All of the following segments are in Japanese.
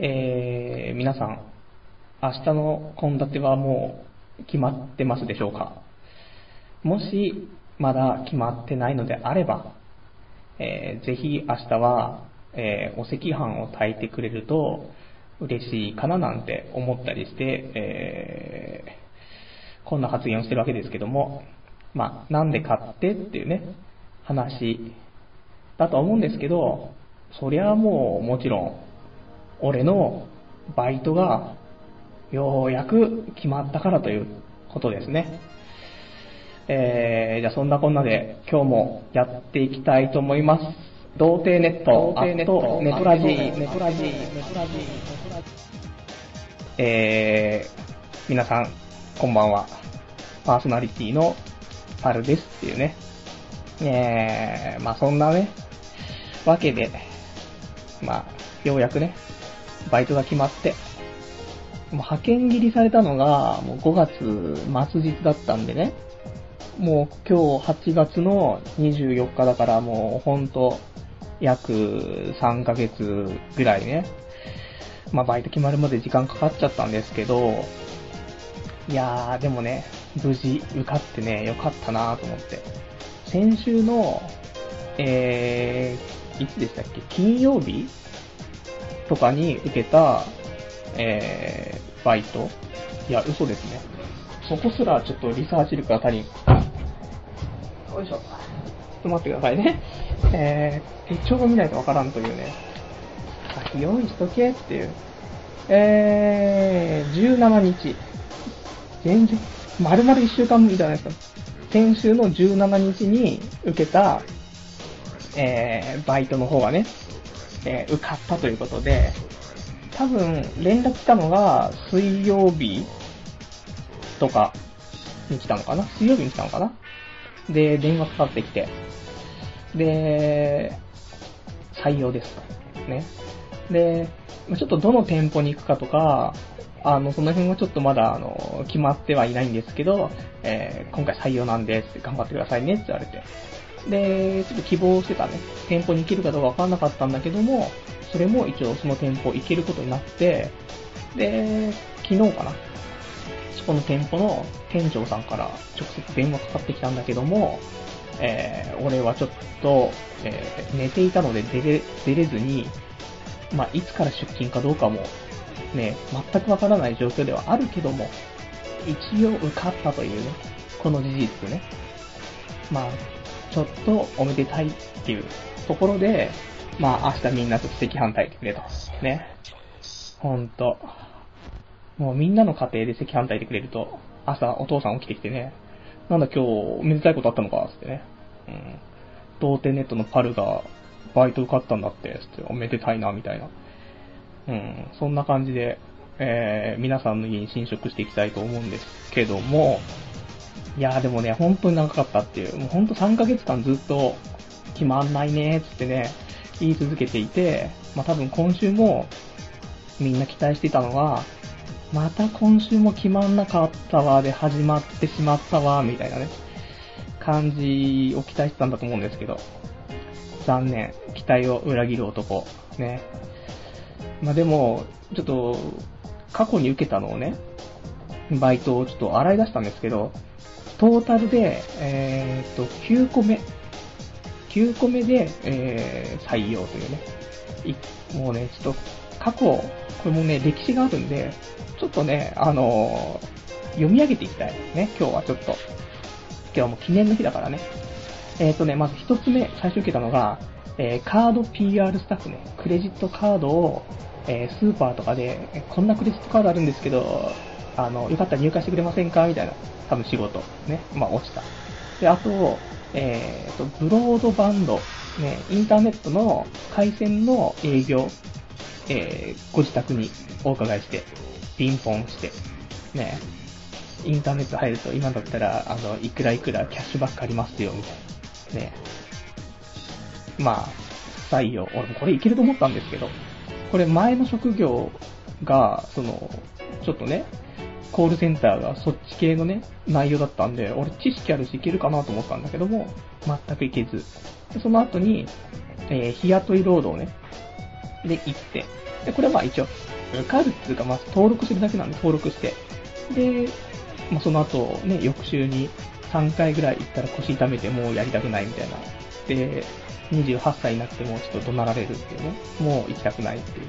えー、皆さん、明日の献立はもう決まってますでしょうか？もし、まだ決まってないのであれば、えー、ぜひ明日は、えー、お赤飯を炊いてくれると嬉しいかななんて思ったりして、えー、こんな発言をしてるわけですけども、まあ、なんで買ってっていうね、話だと思うんですけど、そりゃもうもちろん、俺のバイトがようやく決まったからということですね。えー、じゃあそんなこんなで今日もやっていきたいと思います。童貞ネット、童貞ネット、ネトラジー、ネトラジー、ネトラジー、えー、皆さん、こんばんは。パーソナリティのパルですっていうね。えー、まあそんなね、わけで、まあ、ようやくね、バイトが決まって、もう派遣切りされたのが、もう5月末日だったんでね、もう今日8月の24日だからもうほんと約3ヶ月ぐらいね、まあバイト決まるまで時間かかっちゃったんですけど、いやーでもね、無事受かってね、よかったなと思って。先週の、えー、いつでしたっけ？金曜日とかに受けた、えー、バイト？いや、嘘ですね。そこすらちょっとリサーチ力が足りん。よいしょ。ちょっと待ってくださいね。えー、手帳を見ないとわからんというね。先用意しとけっていう。えー、17日。全然、丸々1週間無理じゃないですか。先週の17日に受けた、えー、バイトの方がね、えー、受かったということで、多分、連絡来たのが、水曜日とかに来たのかな？水曜日に来たのかな？で、電話かかってきて、で、採用ですと。ね。で、ちょっとどの店舗に行くかとか、あの、その辺はちょっとまだ、あの、決まってはいないんですけど、えー、今回採用なんです頑張ってくださいねって言われて。で、ちょっと希望してたね、店舗に行けるかどうかわかんなかったんだけども、それも一応その店舗行けることになって、で、昨日かな。そこの店舗の店長さんから直接電話かかってきたんだけども、えー、俺はちょっと、えー、寝ていたので出れ、出れずに、まあ、いつから出勤かどうかも、ね、全くわからない状況ではあるけども、一応受かったというね、この事実ね。まあ、ちょっとおめでたいっていうところで、まあ明日みんなと赤飯炊いてくれと。ね。ほんと。もうみんなの家庭で赤飯炊いてくれると、朝お父さん起きてきてね、なんだ今日おめでたいことあったのか、つってね。うん。童貞ネットのパルがバイト受かったんだって、つっておめでたいな、みたいな。うん。そんな感じで、えー、皆さんの家に侵食していきたいと思うんですけども、いやーでもね、本当に長かったっていう、もうほんと3ヶ月間ずっと決まんないねーつってね、言い続けていて、まあ多分今週もみんな期待してたのは、また今週も決まんなかったわで始まってしまったわ、みたいなね、感じを期待してたんだと思うんですけど、残念、期待を裏切る男、ね。まあでも、ちょっと、過去に受けたのをね、バイトをちょっと洗い出したんですけど、トータルで、えー、っと、9個目。9個目で、えー、採用というね。もうね、ちょっと、過去、これもね、歴史があるんで、ちょっとね、あのー、読み上げていきたいですね、今日はちょっと。今日も記念の日だからね。えっ、とね、まず一つ目、最初受けたのが、えー、カード PR スタッフね、クレジットカードを、えー、スーパーとかで、こんなクレジットカードあるんですけど、あの、よかったら入荷してくれませんか？みたいな、多分仕事、ね、まあ落ちた。で、あと、えっ、ー、と、ブロードバンド、ね、インターネットの回線の営業、えー、ご自宅にお伺いして、ピンポンして、ね、インターネット入ると今だったら、あの、いくらいくらキャッシュバックありますよ、みたいな。ね。まあ、採用。俺もこれいけると思ったんですけど、これ前の職業が、その、ちょっとね、コールセンターがそっち系のね、内容だったんで、俺知識あるしいけるかなと思ったんだけども、全くいけず。でその後に、えー、日雇い労働ね。で、行って、で、これはまあ一応、受かるっていうか、まあ登録するだけなんで登録して、で、まあその後、ね、翌週に3回ぐらい行ったら腰痛めてもうやりたくないみたいな。で、28歳になってもちょっと怒鳴られるっていうね、もう行きたくないっていう。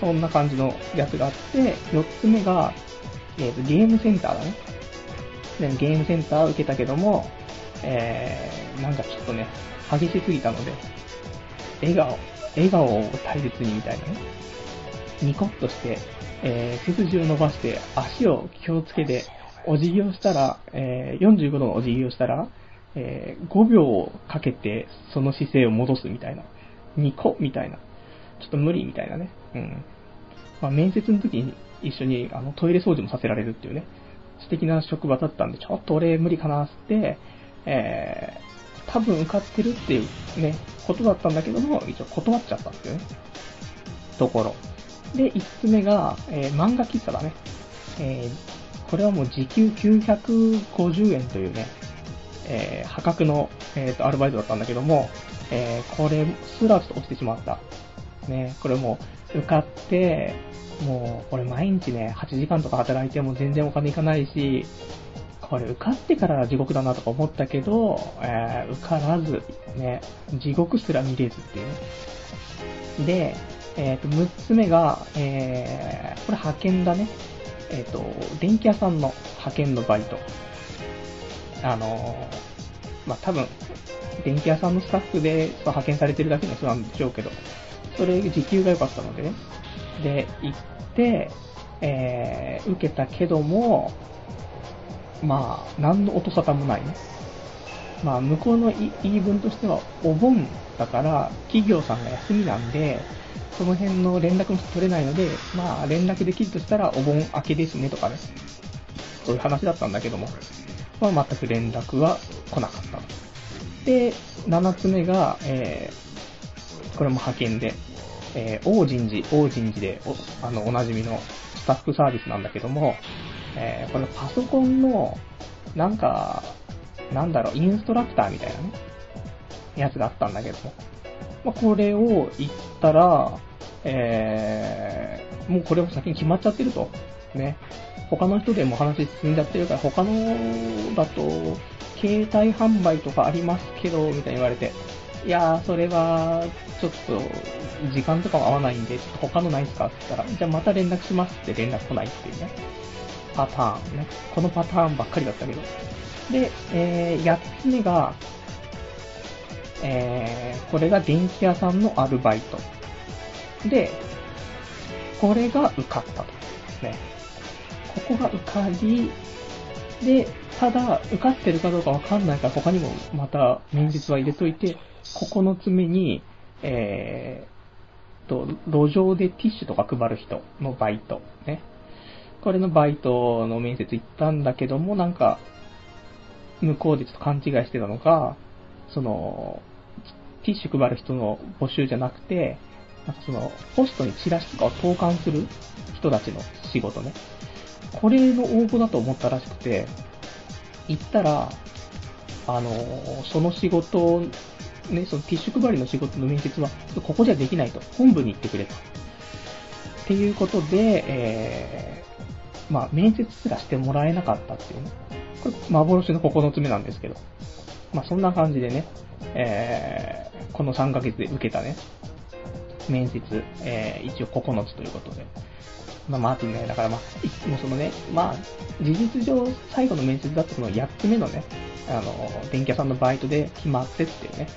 そんな感じのやつがあって、4つ目が、えっ、ー、と、ゲームセンターだね。で、ゲームセンター受けたけども、えー、なんかちょっとね、激しすぎたので、笑顔、笑顔を大切にみたいなね。ニコッとして、えー、背筋を伸ばして、足を気をつけて、お辞儀をしたら、えー、45度のお辞儀をしたら、えー、5秒かけてその姿勢を戻すみたいな。ニコみたいな。ちょっと無理みたいなね。うん。まあ、面接の時に一緒にあのトイレ掃除もさせられるっていうね。素敵な職場だったんで、ちょっと俺無理かなって、えー、多分受かってるっていうね、ことだったんだけども、一応断っちゃったっていうね、ところ。で、5つ目が、えー、漫画喫茶だね。えー、これはもう時給950円というね、えー、破格の、えーと、アルバイトだったんだけども、えー、これすらちょっと落ちてしまった。ね、これも受かって、もう、これ毎日ね、8時間とか働いても全然お金いかないし、これ受かってから地獄だなとか思ったけど、えー、受からず、ね、地獄すら見れずっていうね。で、えっ、ー、と、6つ目が、えー、これ派遣だね。えっ、ー、と、電気屋さんの派遣のバイト。あのーまあ、多分、電気屋さんのスタッフで派遣されてるだけの人なんでしょうけど、それ時給が良かったのでね。で、行って、えー、受けたけども、まあ、何の音沙汰もないね。まあ、向こうの言い分としては、お盆だから、企業さんが休みなんで、その辺の連絡も取れないので、まあ、連絡できるとしたら、お盆明けですねとかね。そういう話だったんだけども、まあ、全く連絡は来なかった。で、7つ目が、えー、これも派遣で、えー、王人寺、王人寺でお、あの、おなじみのスタッフサービスなんだけども、えー、このパソコンの、なんか、なんだろう、インストラクターみたいなね、やつがあったんだけども、まあ、これを言ったら、えー、もうこれを先に決まっちゃってると。ね。他の人でも話進んじゃってるから、他のだと、携帯販売とかありますけど、みたいに言われて、いやー、それは、ちょっと、時間とかも合わないんで、ちょっと他のないっすか？って言ったら、じゃあまた連絡しますって連絡来ないっていうね、パターンね。このパターンばっかりだったけど。で、えー、8つ目が、えー、これが電気屋さんのアルバイト。で、これが受かったと。ね。ここが受かり、で、ただ、受かってるかどうかわかんないから他にもまた面接は入れといて、9つ目に、えー、と、路上でティッシュとか配る人のバイト、ね。これのバイトの面接行ったんだけども、なんか、向こうでちょっと勘違いしてたのが、その、ティッシュ配る人の募集じゃなくて、なんかその、ポストにチラシとかを投函する人たちの仕事ね。これの応募だと思ったらしくて、行ったら、あの、その仕事ね、そのティッシュ配りの仕事の面接は、ここじゃできないと。本部に行ってくれと。っていうことで、えー、まあ、面接すらしてもらえなかったっていうね。これ、幻の9つ目なんですけど。まあ、そんな感じでね、えー、この3ヶ月で受けたね、面接、えー、一応9つということで。まあ、まずね、だからまあ、いつもそのね、まあ、事実上最後の面接だったその8つ目のね、あの、電気屋さんのバイトで決まってっていうね、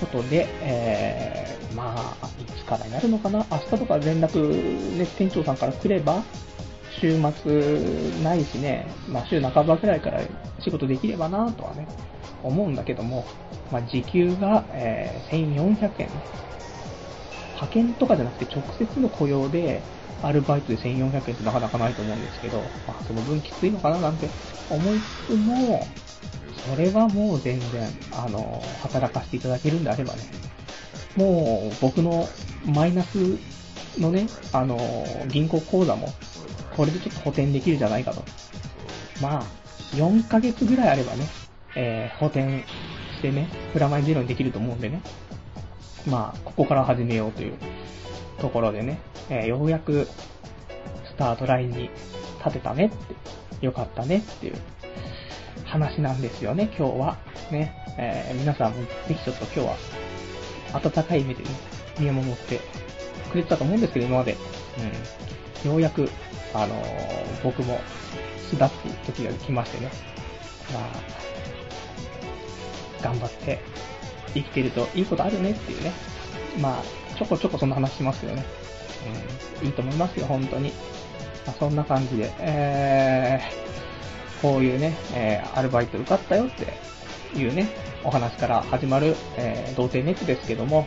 ことで、えー、まあ、いつからになるのかな明日とか連絡、ね、店長さんから来れば、週末ないしね、まあ週半ばくらいから仕事できればなとはね、思うんだけども、まあ時給が、えー、1400円。派遣とかじゃなくて直接の雇用で、アルバイトで1400円ってなかなかないと思うんですけど、まあその分きついのかななんて思いつつも、それはもう全然、あの、働かせていただけるんであればね、もう僕のマイナスのね、あの、銀行口座も、これでちょっと補填できるじゃないかと。まあ、4ヶ月ぐらいあればね、えー、補填してね、プラマイゼロにできると思うんでね。まあ、ここから始めようというところでね、えーようやくスタートラインに立てたねって、よかったねっていう話なんですよね、今日は。ね、えー皆さんもぜひちょっと今日は温かい目でね、見守ってくれてたと思うんですけど、今まで。うん。ようやく、あのー僕も巣立っていく時が来ましてね。まあ、頑張って生きてるといいことあるねっていうね。まあ、ちょこちょこそんな話しますけどね。うん、いいと思いますよ、本当に。まあ、そんな感じで、えー、こういうね、えー、アルバイト受かったよっていうね、お話から始まる、えー、童貞ネットですけども、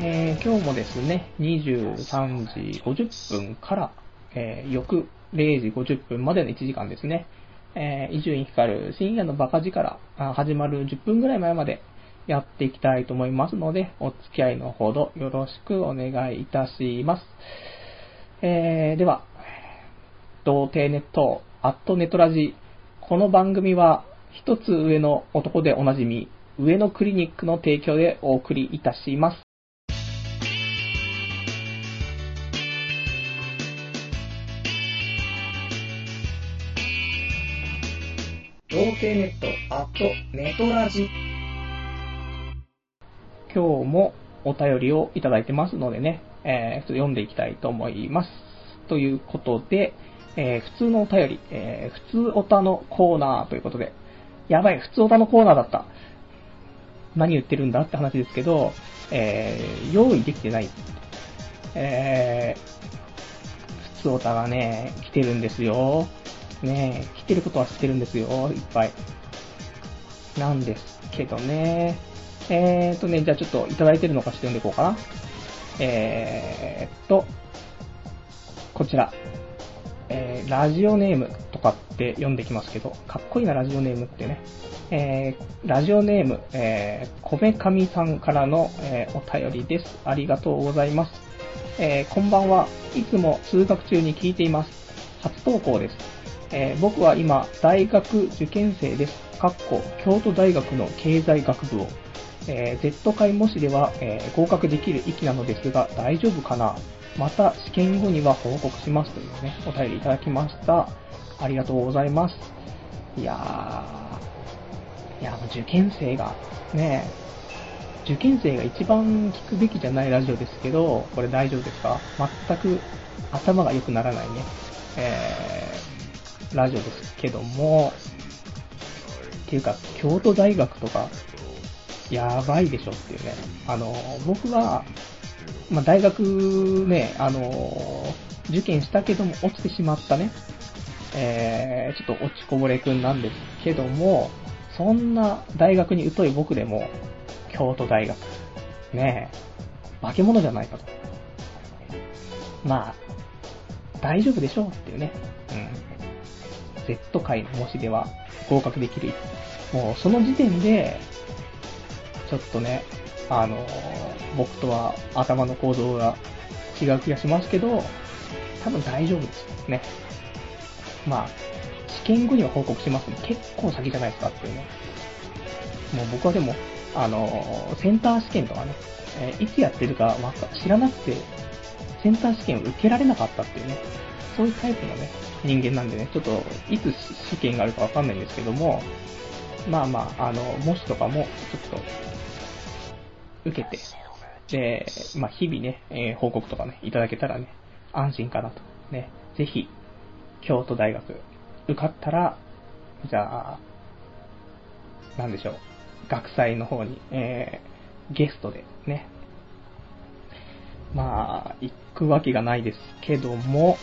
えー、今日もですね、23時50分から、えー、翌0時50分までの1時間ですね、えー、伊集院光深夜のバカ力あ始まる10分ぐらい前までやっていきたいと思いますので、お付き合いのほどよろしくお願いいたします。えー、では、童貞ネット、アットネトラジ。この番組は、一つ上の男でおなじみ、上のクリニックの提供でお送りいたします。童貞ネット、アットネトラジ。今日もお便りをいただいてますのでね、えー、読んでいきたいと思います。ということで、えー普通のお便り、えー普通おたのコーナーということで、やばい、普通おたのコーナーだった。何言ってるんだって話ですけど、えー用意できてない。えー普通おたがね、来てるんですよ。ね来てることは知ってるんですよ、いっぱい。なんですけどね。えーとね、じゃあちょっといただいてるのかして読んでいこうかな。えーっと、こちら。えー、ラジオネームとかって読んできますけど、かっこいいな、ラジオネームってね。えー、ラジオネーム、えー、こめかみさんからの、えーお便りです。ありがとうございます。えー、こんばんは。いつも通学中に聞いています。初投稿です。えー僕は今、大学受験生です。かっこ、京都大学の経済学部を。えー Z 会模試では、えー合格できる域なのですが、大丈夫かな？また試験後には報告しますというね、お便りいただきました。ありがとうございます。いやー、いや、受験生が、ね受験生が一番聞くべきじゃないラジオですけど、これ大丈夫ですか？全く頭が良くならないね、えー、ラジオですけども、っていうか、京都大学とか、やばいでしょっていうね。あの、僕は、まあ、大学ね、あの、受験したけども落ちてしまったね、えー、ちょっと落ちこぼれくんなんですけども、そんな大学に疎い僕でも、京都大学、ねえ、化け物じゃないかと。まあ、大丈夫でしょうっていうね。うん。Z 界の模試では合格できる。もうその時点で、ちょっとね、あの、僕とは頭の構造が違う気がしますけど、多分大丈夫ですよね。まあ、試験後には報告しますね。結構先じゃないですかっていうね。もう僕はでも、あの、センター試験とかね、えーいつやってるかわか知らなくて、センター試験を受けられなかったっていうね、そういうタイプのね、人間なんでね、ちょっと、いつ試験があるかわかんないんですけども、まあまあ、あの、模試とかも、ちょっと、受けて、で、まあ、日々ね、えー報告とかね、いただけたらね、安心かなと。ね、ぜひ、京都大学、受かったら、じゃあ、なんでしょう、学祭の方に、えーゲストでね、まあ、行くわけがないですけども、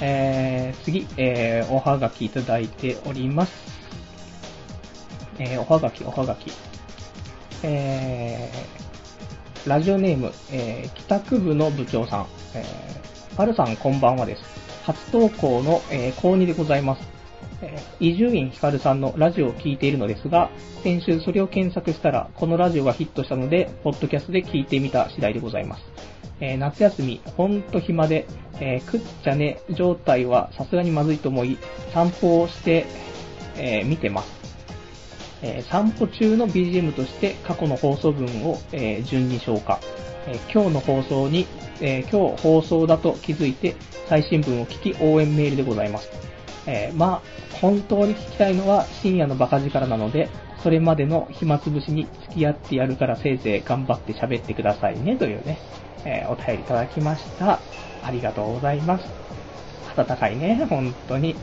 えー、次、えー、おはがきいただいております。えー、おはがき、おはがき。えー、ラジオネーム、えー、帰宅部の部長さん。えー、パルさんこんばんはです。初投稿の、えー、高2でございます。え伊集院光さんのラジオを聞いているのですが、先週それを検索したら、このラジオがヒットしたので、ポッドキャストで聞いてみた次第でございます。えー夏休み、ほんと暇で、えー食っちゃね状態はさすがにまずいと思い、散歩をして、えー見てます。えー散歩中の BGM として過去の放送分を、えー順に消化。えー今日の放送に、え今日放送だと気づいて最新聞を聞き応援メールでございます。えまあ、本当に聞きたいのは深夜のバカ力なので、それまでの暇つぶしに付き合ってやるからせいぜい頑張って喋ってくださいね、というね、えお便りいただきました。ありがとうございます。温かいね、本当に。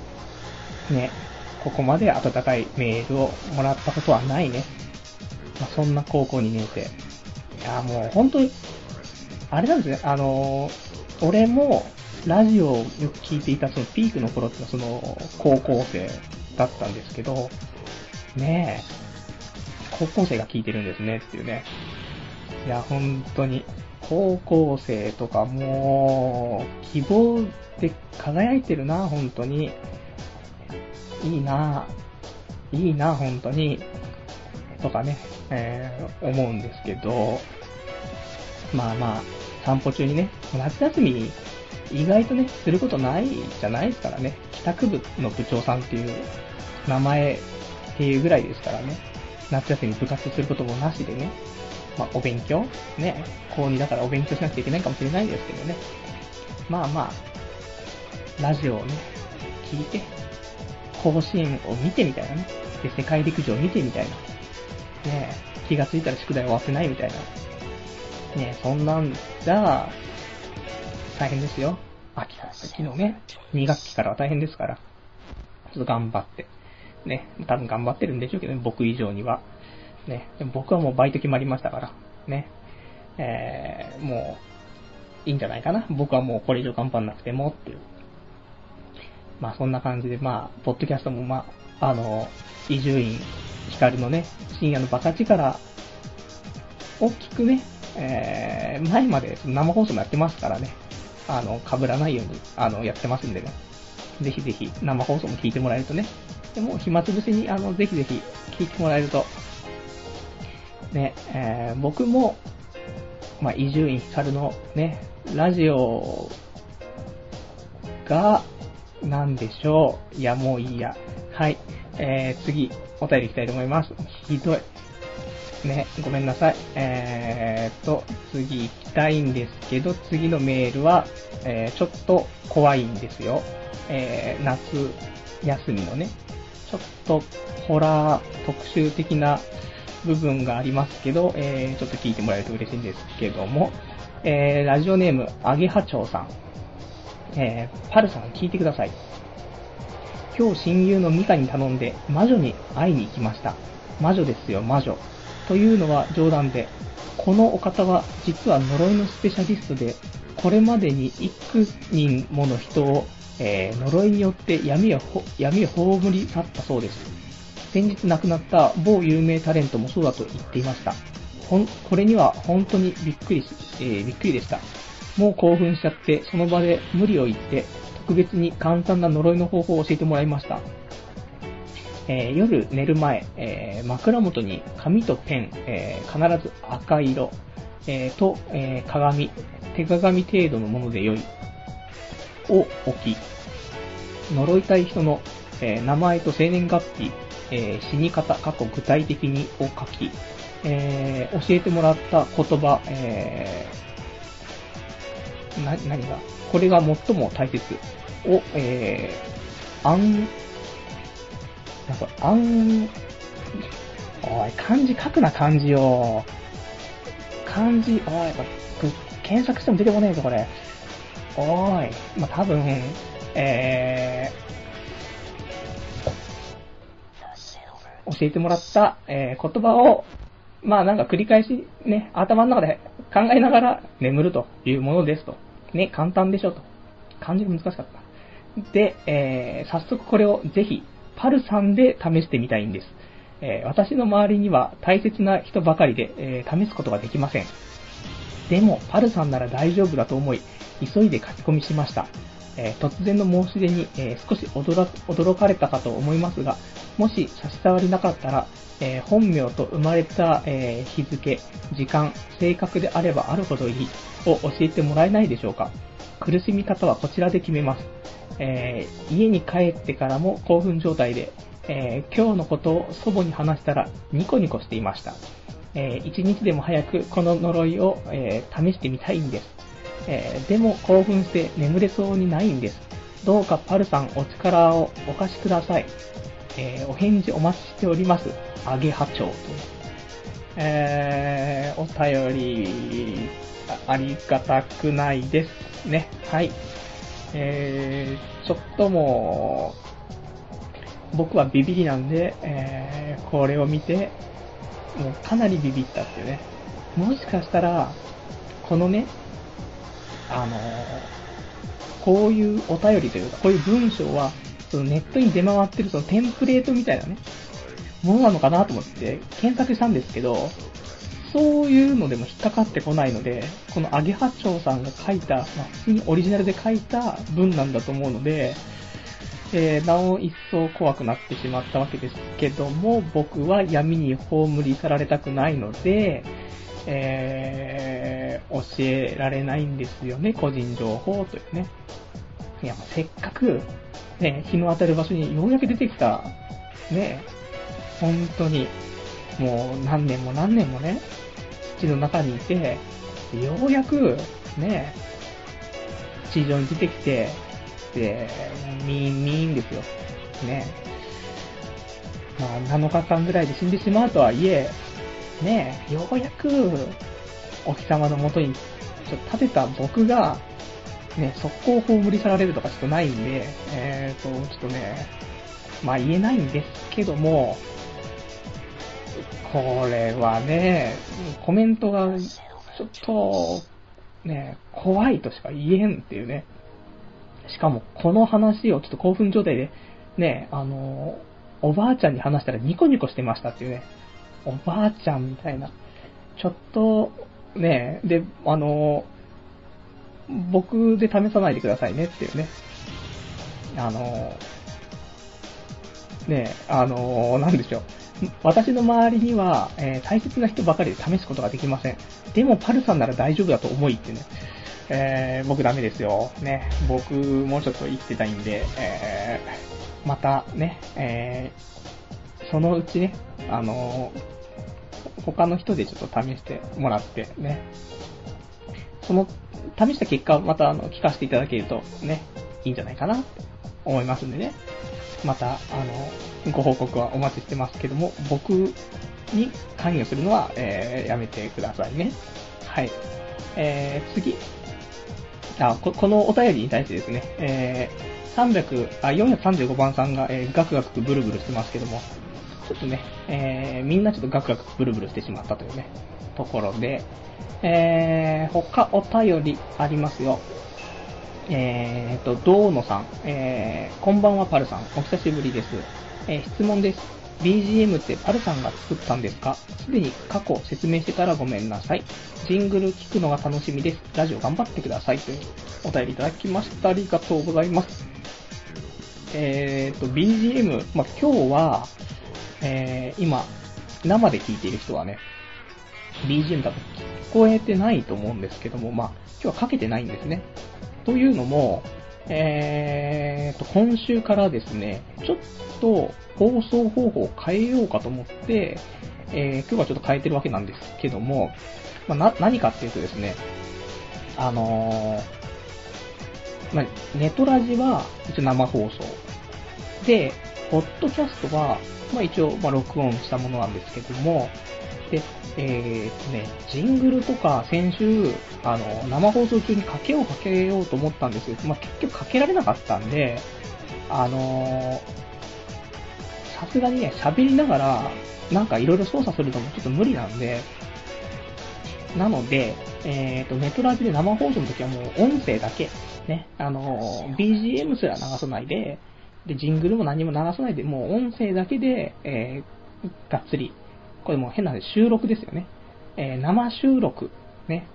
ね、ここまで温かいメールをもらったことはないね。まあ、そんな高校2年生。いや、もう本当に、あれなんですね、あのー俺も、ラジオをよく聞いていたそのピークの頃ってのはその、高校生だったんですけど、ねえ、高校生が聞いてるんですねっていうね。いや、本当に、高校生とかもう、希望で輝いてるな、本当に。いいな、いいな、本当に。とかね、えー思うんですけど、まあまあ、散歩中にね、夏休み、意外とね、することないじゃないですからね。帰宅部の部長さんっていう名前っていうぐらいですからね。夏休み部活することもなしでね。まあ、お勉強ね。高2だからお勉強しなくちゃいけないかもしれないですけどね。まあまあ、ラジオをね、聞いて、甲子園を見てみたいなね。で、世界陸上を見てみたいな。ねえ気がついたら宿題終わってないみたいな。ねえそんなんじゃ、大変ですよ。秋から昨日ね、2学期からは大変ですから。ちょっと頑張って。ね、多分頑張ってるんでしょうけどね、僕以上には。ね、でも僕はもうバイト決まりましたから。ね。えー、もう、いいんじゃないかな。僕はもうこれ以上頑張んなくてもっていう。まあそんな感じで、まあ、ポッドキャストもまあ、あの、伊集院光のね、深夜のバカ力を聞くね、えー、前まで生放送もやってますからね、あの、被らないように、あの、やってますんでね、ぜひぜひ生放送も聞いてもらえるとね、でも暇つぶしに、あの、ぜひぜひ聞いてもらえると、ね、えー、僕も、まあ、伊集院光のね、ラジオが、なんでしょう。いや、もういいや。はい。えー、次、お便りいきたいと思います。ひどい。ね、ごめんなさい。えーと、次行きたいんですけど、次のメールは、えー、ちょっと怖いんですよ。えー、夏休みのね、ちょっとホラー特集的な部分がありますけど、えー、ちょっと聞いてもらえると嬉しいんですけども、えー、ラジオネーム、アゲハチョウさん。えー、パルさん聞いてください。今日親友のミカに頼んで魔女に会いに行きました。魔女ですよ、魔女。というのは冗談で、このお方は実は呪いのスペシャリストで、これまでに幾人もの人を、えー呪いによって闇を闇を葬り去ったそうです。先日亡くなった某有名タレントもそうだと言っていました。ほん、これには本当にびっくりし、えーびっくりでした。もう興奮しちゃって、その場で無理を言って、特別に簡単な呪いの方法を教えてもらいました。えー夜寝る前、えー枕元に紙とペン、えー必ず赤色、えと、え鏡、手鏡程度のもので良い、を置き、呪いたい人の、え名前と生年月日、え死に方、過去具体的にを書き、え教えてもらった言葉、えーな、何が？これが最も大切を、えー、あん、なんか、あん、おい、漢字書くな、漢字を。漢字、おい、これ検索しても出てこねえぞ、これ。おい、まあ、多分、えー、教えてもらった、えー言葉を、まあなんか繰り返しね、頭の中で考えながら眠るというものですと。ね、簡単でしょと。漢字が難しかった。で、えー、早速これをぜひ、パルさんで試してみたいんです。えー私の周りには大切な人ばかりで、えー試すことができません。でも、パルさんなら大丈夫だと思い、急いで書き込みしました。えー突然の申し出に、え少し驚かれたかと思いますが、もし差し障りなかったら、えー本名と生まれた、えー日付、時間、性格であればあるほどいいを教えてもらえないでしょうか。苦しみ方はこちらで決めます。えー家に帰ってからも興奮状態で、え今日のことを祖母に話したらニコニコしていました。えー、一日でも早くこの呪いを、え、試してみたいんです。え、でも興奮して眠れそうにないんです。どうかパルさんお力をお貸しください。えー、お返事お待ちしております。アゲハチョウと。えー、お便り、ありがたくないですね。はい。えー、ちょっともう、僕はビビりなんで、えー、これを見て、もうかなりビビったっていうね。もしかしたら、このね、あのー、こういうお便りというか、こういう文章は、そのネットに出回ってるそのテンプレートみたいなね、ものなのかなと思って検索したんですけど、そういうのでも引っかかってこないので、このアゲハチョウさんが書いた、まあ、普通にオリジナルで書いた文なんだと思うので、えー、なお一層怖くなってしまったわけですけども、僕は闇に葬り去られたくないので、えー、教えられないんですよね、個人情報というね。いや、せっかく、ね、日の当たる場所にようやく出てきた、ね、本当に、もう何年も何年もね、土の中にいて、ようやく、ね、地上に出てきて、で、ミーンミーンですよ。ね。まあ、7日間ぐらいで死んでしまうとはいえ、ね、ようやく、お日様のもとに、ちょっと立てた僕が、ね、速攻葬り去られるとかちょっとないんで、えーと、ちょっとね、まあ言えないんですけども、これはね、コメントが、ちょっと、ね、怖いとしか言えんっていうね。しかも、この話をちょっと興奮状態で、ね、あの、おばあちゃんに話したらニコニコしてましたっていうね。おばあちゃんみたいな。ちょっと、ね、で、あの、僕で試さないでくださいねっていうね。あの、ね、あの、なんでしょう。私の周りには、えー、大切な人ばかりで試すことができません。でも、パルさんなら大丈夫だと思いってね。えー、僕ダメですよ。ね。僕、もうちょっと生きてたいんで、えー、またね、えー、そのうちね、あの他の人でちょっと試してもらってね、その、試した結果またあの聞かせていただけるとね、いいんじゃないかなと思いますんでね。また、あの、ご報告はお待ちしてますけども、僕に関与するのは、えー、やめてくださいね。はい。えー、次。あこ、このお便りに対してですね、えー、300、あ、435番さんが、えー、ガクガクブルブルしてますけども、ちょっとね、えー、みんなちょっとガクガクブルブルしてしまったというね、ところで、えー、他お便りありますよ。えーと、ドーノさん、えー、こんばんはパルさん、お久しぶりです。えー、質問です。BGM ってパルさんが作ったんですか？すでに過去説明してたらごめんなさい。ジングル聞くのが楽しみです。ラジオ頑張ってください。というお便りいただきました。ありがとうございます。えーと、BGM、まあ、今日は、えー、今、生で聞いている人はね、BGM 多分聞こえてないと思うんですけども、まあ、今日はかけてないんですね。というのも、えーと、今週からですね、ちょっと放送方法を変えようかと思って、えー、今日はちょっと変えてるわけなんですけども、まあ、な、何かっていうとですね、あのー、まあ、ネトラジは一応生放送。で、ポッドキャストは、まあ、一応、まあ、録音したものなんですけども、で、えー、ね、ジングルとか先週、あの、生放送中にかけようかけようと思ったんですけど、まあ、結局かけられなかったんで、あのさすがにね、喋りながら、なんかいろいろ操作するのもちょっと無理なんで、なので、えっ、ー、と、ネットラジで生放送の時はもう音声だけ、ね、あの BGM すら流さないで、で、ジングルも何も流さないで、もう音声だけで、えー、がっつりこれもう変な話、収録ですよね。えー、生収録、ね。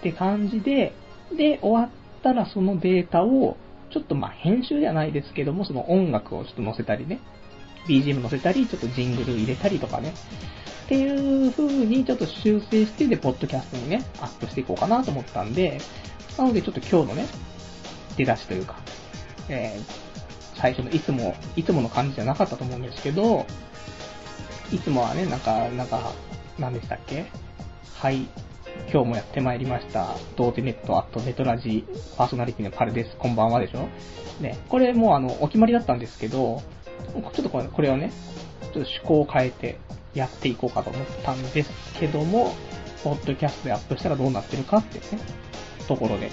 って感じで、で、終わったらそのデータを、ちょっとまあ編集ではないですけども、その音楽をちょっと載せたりね、BGM 載せたり、ちょっとジングル入れたりとかね、っていう風にちょっと修正して、で、ポッドキャストにね、アップしていこうかなと思ったんで、なのでちょっと今日のね、出だしというか、えー、最初のいつも、いつもの感じじゃなかったと思うんですけど、いつもはね、なんか、なんか、何でしたっけ？はい。今日もやってまいりました。童貞ネットアットネトラジーパーソナリティのパルです。こんばんはでしょ？ね、これもうあの、お決まりだったんですけど、ちょっとこれこれをね、ちょっと趣向を変えてやっていこうかと思ったんですけども、ポッドキャストでアップしたらどうなってるかってね、ところで。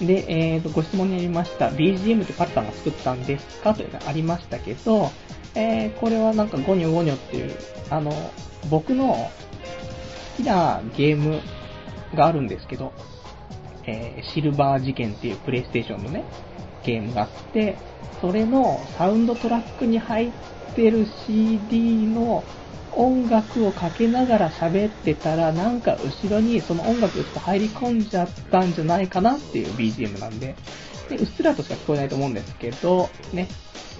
で、えーと、ご質問にありました、BGM ってパルさんが作ったんですか？というのがありましたけど、えー、これはなんかゴニョゴニョっていう、あの、僕の好きなゲームがあるんですけど、えー、シルバー事件っていうプレイステーションのね、ゲームがあって、それのサウンドトラックに入ってる CD の音楽をかけながら喋ってたら、なんか後ろにその音楽が入り込んじゃったんじゃないかなっていう BGM なんで、でうっすらとしか聞こえないと思うんですけど、ね。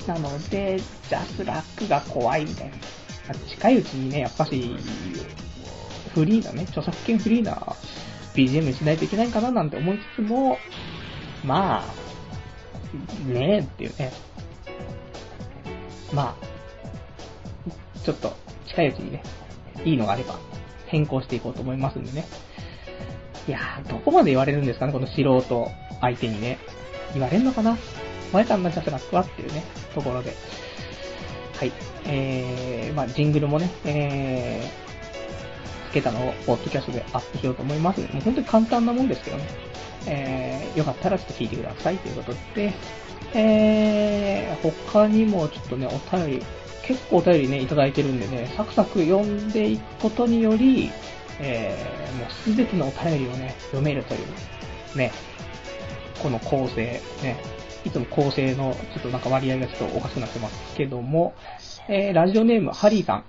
なので、ジャスラックが怖いみたいな。近いうちにね、やっぱし、フリーなね、著作権フリーな BGM にしないといけないかななんて思いつつも、まあ、ねえっていうね。まあ、ちょっと近いうちにね、いいのがあれば変更していこうと思いますんでね。いやー、どこまで言われるんですかね、この素人相手にね。言われんのかな？前からなジャスラックはっていうね、ところで。はい。えー、まあ、ジングルもね、えー、つけたのを、ポッドキャストでアップしようと思いますもう本当に簡単なもんですけどね。えー、よかったらちょっと聞いてくださいということで、えー、他にもちょっとね、お便り、結構お便りね、いただいてるんでね、サクサク読んでいくことにより、えー、もうすべてのお便りをね、読めるという、ね、この構成、ね、いつも構成のちょっとなんか割合がちょっとおかしくなってますけども、えー、ラジオネーム、ハリーさん、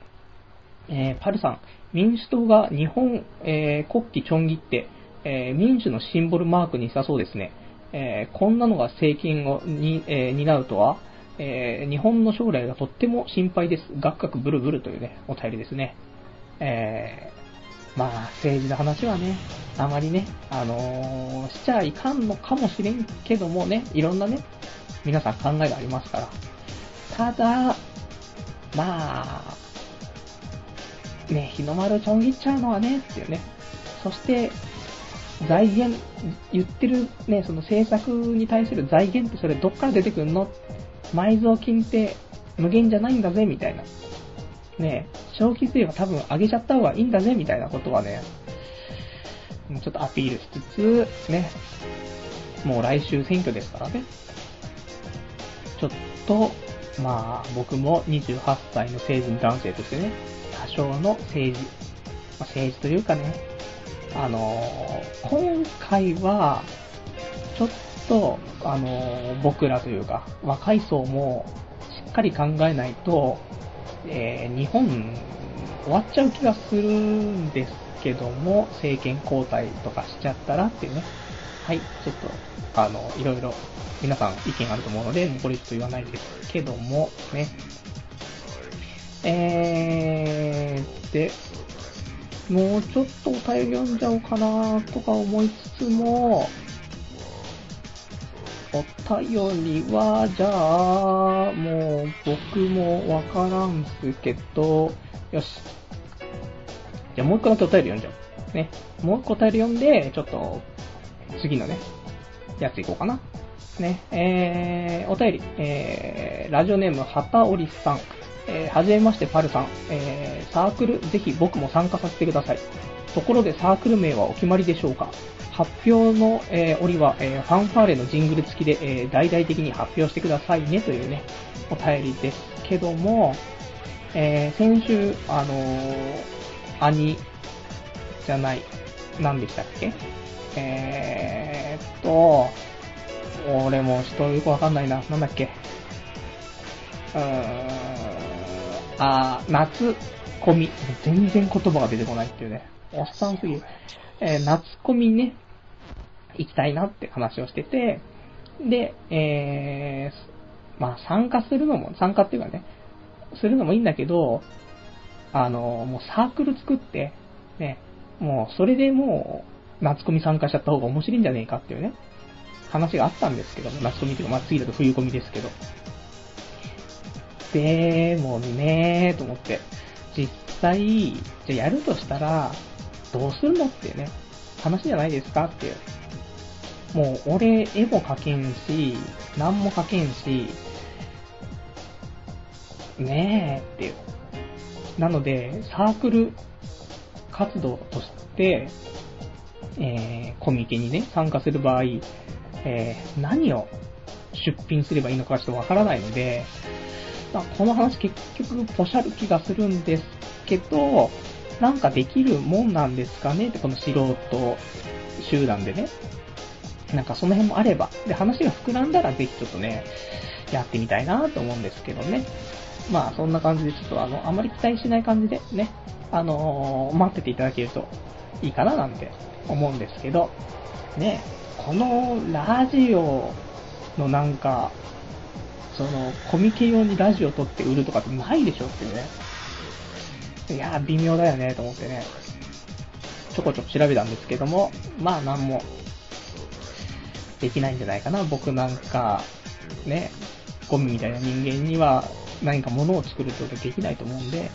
えー、パルさん、民主党が日本、えー、国旗ちょん切って、えー、民主のシンボルマークにしたそうですね。えー、こんなのが政権をに、えー、担うとは、えー、日本の将来がとっても心配です。ガクガクブルブルというね、お便りですね。えー、まあ、政治の話はね、あまりね、あのー、しちゃいかんのかもしれんけどもね、いろんなね、皆さん考えがありますから。ただ、まあ、ね、日の丸をちょん切っちゃうのはね、っていうね。そして、財源、言ってるね、その政策に対する財源ってそれどっから出てくんの？埋蔵金って無限じゃないんだぜ、みたいな。ね消費税は多分上げちゃった方がいいんだぜ、みたいなことはね、ちょっとアピールしつつ、ね、もう来週選挙ですからね。ちょっと、まあ、僕も28歳の成人男性としてね、多少の政治、まあ、政治というかね、あのー、今回は、ちょっとと、あの、僕らというか、若い層もしっかり考えないと、えー、日本終わっちゃう気がするんですけども、政権交代とかしちゃったらっていうね。はい、ちょっと、あの、いろいろ皆さん意見あると思うので、これちょっと言わないですけども、ね。えー、で、もうちょっとお便り読んじゃおうかなとか思いつつも、お便りは、じゃあ、もう僕もわからんすけど、よし。じゃあもう一個だけお便り読んじゃう。ね。もう一個お便り読んで、ちょっと、次のね、やついこうかな。ね。えー、お便り、えー、ラジオネーム、はたおりさん。えー、はじめまして、パルさん。えー、サークル、ぜひ僕も参加させてください。ところでサークル名はお決まりでしょうか？発表の、えー、折は、えー、ファンファーレのジングル付きで、えー、大々的に発表してくださいねというね、お便りですけども、えー、先週、あのー、兄じゃない、何でしたっけ？えーっと、俺もちょっとよくわかんないな。なんだっけ？うーん、あー、夏コミ。全然言葉が出てこないっていうね。おっさんすぎる。えー、夏コミね、行きたいなって話をしてて、で、えー、まあ参加するのも、参加っていうかね、するのもいいんだけど、あの、もうサークル作って、ね、もうそれでもう、夏コミ参加しちゃった方が面白いんじゃねえかっていうね、話があったんですけども、夏コミっていうか、まあ次だと冬コミですけど。でもねーと思って、実際、じゃやるとしたら、どうするのっていうね、話じゃないですかっていう。もう、俺、絵も描けんし、何も描けんし、ねえっていう。なので、サークル活動として、えー、コミケにね、参加する場合、えー、何を出品すればいいのかちょっとわからないので、まあ、この話結局ポシャる気がするんですけど、なんかできるもんなんですかねって、この素人集団でね。なんかその辺もあれば、で、話が膨らんだらぜひちょっとね、やってみたいなと思うんですけどね。まあ、そんな感じでちょっとあの、あまり期待しない感じでね、あのー、待ってていただけるといいかななんて思うんですけど、ね、このラジオのなんか、その、コミケ用にラジオ撮って売るとかってないでしょっていうね。いやー、微妙だよね、と思ってね。ちょこちょこ調べたんですけども、まあなんも、できないんじゃないかな。僕なんか、ね、ゴミみたいな人間には何か物を作るってことできないと思うんで、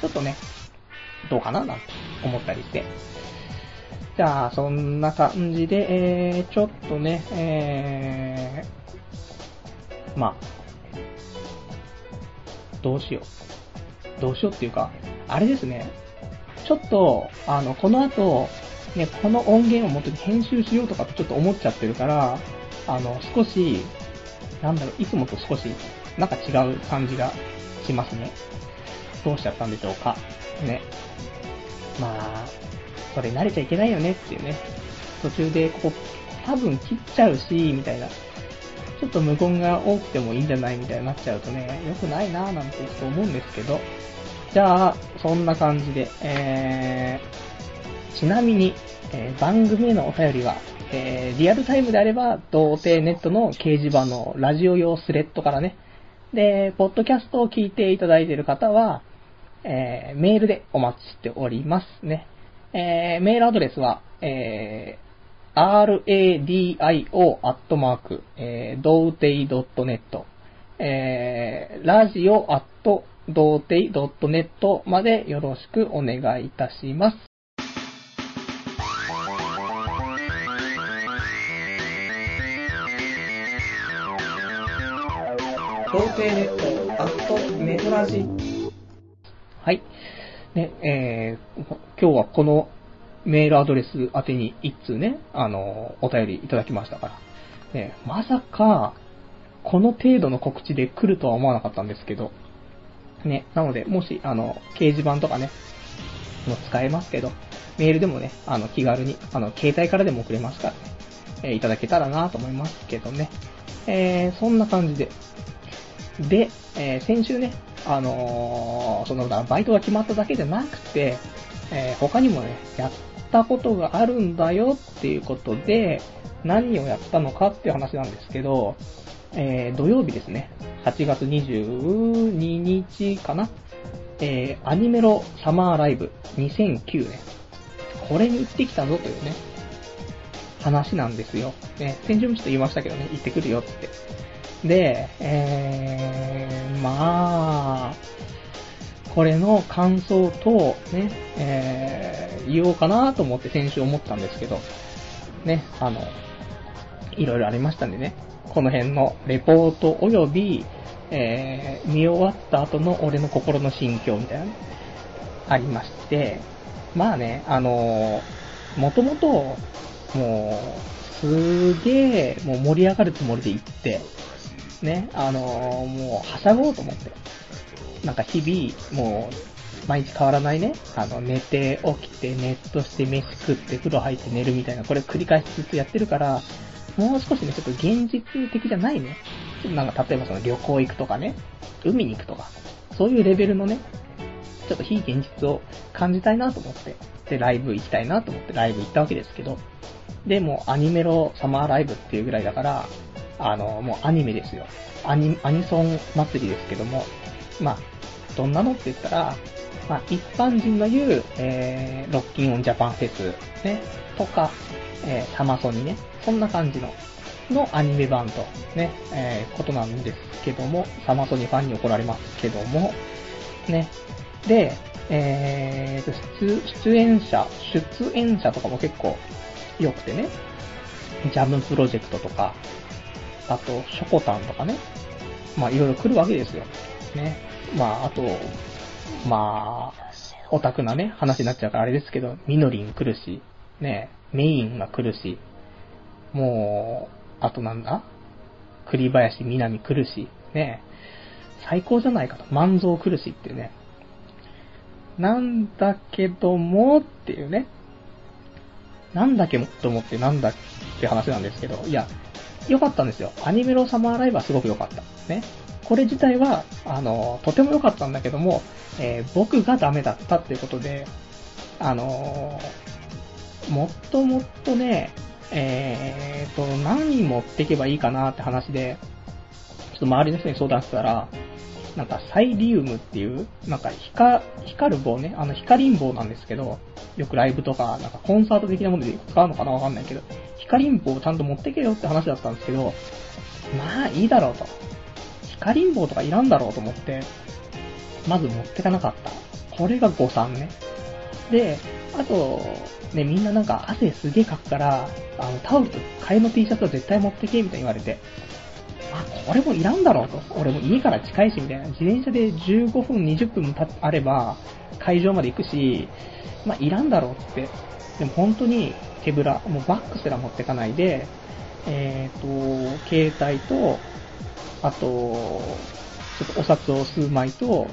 ちょっとね、どうかななんて思ったりして。じゃあ、そんな感じで、えー、ちょっとね、えー、まあ、どうしよう。どうしようっていうか、あれですね、ちょっと、あの、この後、ね、この音源を元に編集しようとかってちょっと思っちゃってるから、あの、少し、なんだろう、いつもと少し、なんか違う感じがしますね。どうしちゃったんでしょうか。ね。まあ、それ慣れちゃいけないよねっていうね。途中でここ、多分切っちゃうし、みたいな。ちょっと無言が多くてもいいんじゃないみたいになっちゃうとね、良くないなぁなんてちょっと思うんですけど。じゃあ、そんな感じで、えー、ちなみに、えー、番組へのお便りは、えー、リアルタイムであれば、童貞ネットの掲示板のラジオ用スレッドからね、で、ポッドキャストを聞いていただいている方は、えー、メールでお待ちしておりますね。えー、メールアドレスは、えー、radio アットマーク、えー、童貞 .net、えー、ラジオアット童貞 .net までよろしくお願いいたします。童貞ネット、アットメトラジ。はい。ね、えー、今日はこのメールアドレス宛てに一通ね、あの、お便りいただきましたから。ね、まさか、この程度の告知で来るとは思わなかったんですけど、ね、なので、もし、あの、掲示板とかね、も使えますけど、メールでもね、あの、気軽に、あの、携帯からでも送れますからね、えー、いただけたらなと思いますけどね。えー、そんな感じで。で、えー、先週ね、あのー、その、バイトが決まっただけじゃなくて、えー、他にもね、やったことがあるんだよっていうことで、何をやったのかっていう話なんですけど、えー、土曜日ですね、8月22日かな、えー、アニメロサマーライブ2009年、これに行ってきたぞというね、話なんですよ。ね、先週もちょっと言いましたけどね、行ってくるよって。で、えー、まあ、これの感想と、ね、えー、言おうかなと思って先週思ったんですけど、ね、あの、いろいろありましたんでね、この辺のレポートおよび、えー、見終わった後の俺の心の心境みたいなね、ありまして、まあね、あのー、もともと、もう、すげえ、もう盛り上がるつもりで行って、ね、あのー、もう、はしゃごうと思って。なんか日々、もう、毎日変わらないね、あの、寝て、起きて、ネットして、飯食って、風呂入って寝るみたいな、これ繰り返しずっとやってるから、もう少しね、ちょっと現実的じゃないね。ちょっとなんか、例えばその旅行行くとかね、海に行くとか、そういうレベルのね、ちょっと非現実を感じたいなと思って、で、ライブ行きたいなと思ってライブ行ったわけですけど、で、もアニメロサマーライブっていうぐらいだから、あの、もうアニメですよ。アニ、アニソン祭りですけども、まあ、どんなのって言ったら、まあ、一般人の言う、えー、ロッキンオンジャパンフェス、ね、とか、えー、サマソニね、そんな感じの、のアニメ版と、ね、えー、ことなんですけども、サマソニファンに怒られますけども、ね、で、えーと、出、出演者、出演者とかも結構良くてね、ジャムプロジェクトとか、あと、ショコタンとかね、まあいろいろ来るわけですよ。ね。まああと、まあ、オタクなね、話になっちゃうからあれですけど、ミノリン来るし、ね、メインが来るし、もう、あとなんだ？栗林みなみ来るし、ね、最高じゃないかと。万蔵来るしっていうね。なんだけどもっていうね。なんだけどと思ってなんだって話なんですけど、いや、良かったんですよ。アニメロサマーライブはすごく良かった。ね。これ自体は、あの、とても良かったんだけども、えー、僕がダメだったっていうことで、あのー、もっともっとね、えーと、何持ってけばいいかなって話で、ちょっと周りの人に相談したら、なんかサイリウムっていう、なんか光、光る棒ね、あの光ん棒なんですけど、よくライブとか、なんかコンサート的なもので使うのかなわかんないけど、光ん棒をちゃんと持ってけよって話だったんですけど、まあいいだろうと。光ん棒とかいらんだろうと思って、まず持ってかなかった。これが誤算ね。で、あと、ね、みんななんか汗すげえかくから、あの、タオルと替えの T シャツは絶対持ってけ、みたいに言われて。あ、これもいらんだろうと。俺も家から近いし、みたいな。自転車で15分、20分もあれば、会場まで行くし、まあ、いらんだろうって。でも本当に手ぶら、もうバッグすら持ってかないで、えっ、ー、と、携帯と、あと、ちょっとお札を数枚と、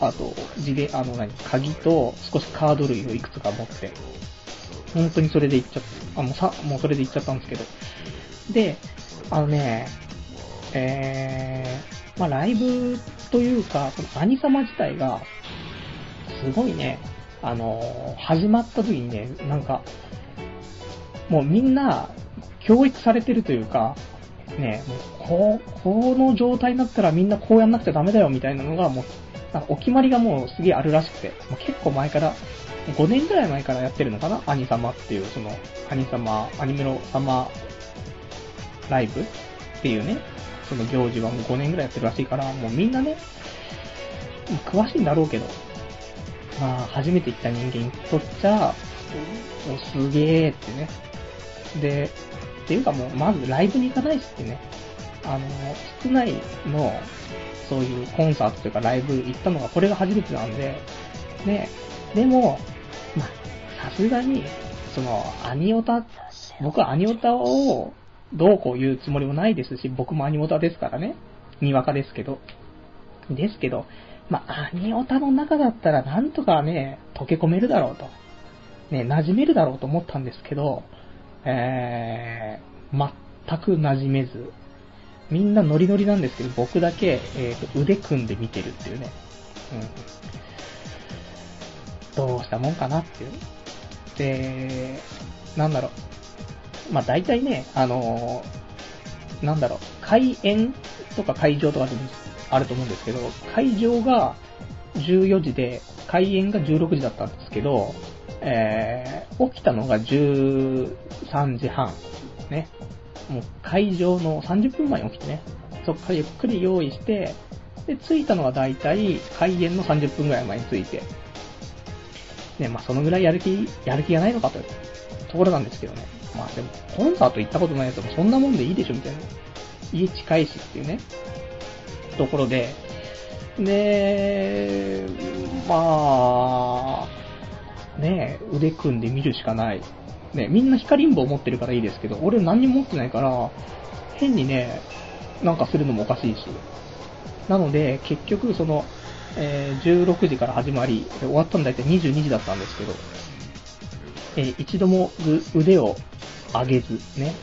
あと、自で、あの何、鍵と少しカード類をいくつか持って、本当にそれで行っちゃった。あ、もうさ、もうそれで行っちゃったんですけど。で、あのね、えー、まあライブというか、このアニ様自体が、すごいね、あの始まった時にね、なんか、もうみんな、教育されてるというか、ね、もうこう、この状態になったらみんなこうやんなくちゃダメだよみたいなのがもう、なんかお決まりがもうすげえあるらしくて、まあ、結構前から、5年ぐらい前からやってるのかな？アニ様っていう、その、アニ様、アニメロ様ライブっていうね、その行事はもう5年ぐらいやってるらしいから、もうみんなね、詳しいんだろうけど、まあ、初めて行った人間にとっちゃ、すげーってね。で、ていうかもう、まずライブに行かないしってね。あの、室内の、そういうコンサートというかライブ行ったのがこれが初めてなんで、ね、でも、ま、さすがに、その、アニオタ、僕はアニオタをどうこう言うつもりもないですし、僕もアニオタですからね。にわかですけど。ですけど、まあ、アニオタの中だったらなんとかね、溶け込めるだろうと。ね、馴染めるだろうと思ったんですけど、えー、全く馴染めず、みんなノリノリなんですけど、僕だけ、えーと、腕組んで見てるっていうね。うん。どうしたもんかなっていう。で、なんだろう。まあ大体ね、あのー、なんだろう、開演とか会場とかであると思うんですけど、会場が14時で、開演が16時だったんですけど、えー、起きたのが13時半。ね。もう会場の30分前に起きてね。そっからゆっくり用意して、で、着いたのは大体開演の30分ぐらい前に着いて。ね、まあそのぐらいやる気、やる気がないのかというところなんですけどね。まあでも、コンサート行ったことないやつもそんなもんでいいでしょみたいな。家近いしっていうね。ところで、で、まあ、ね腕組んで見るしかない。ねみんな光ん棒持ってるからいいですけど、俺何にも持ってないから、変にね、なんかするのもおかしいし。なので、結局、その、えー、16時から始まり、終わったの大体22時だったんですけど、えー、一度も腕を上げず、ね。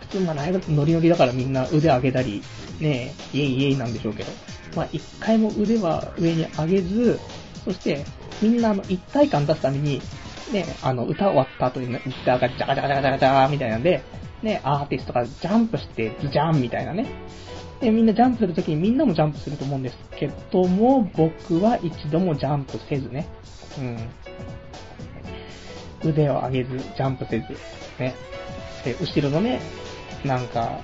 普通、まあ、ライブノリノリだからみんな腕上げたり、ね、イエイイエイなんでしょうけど、まあ、一回も腕は上に上げず、そして、みんなあの、一体感出すために、ね、あの、歌終わった後に、ギターがジャカジャカジャカジャカジャーみたいなんで、ね、アーティストがジャンプして、ジャンみたいなね。で、みんなジャンプするときにみんなもジャンプすると思うんですけども、僕は一度もジャンプせずね。うん。腕を上げず、ジャンプせず、ね。で、後ろのね、なんか、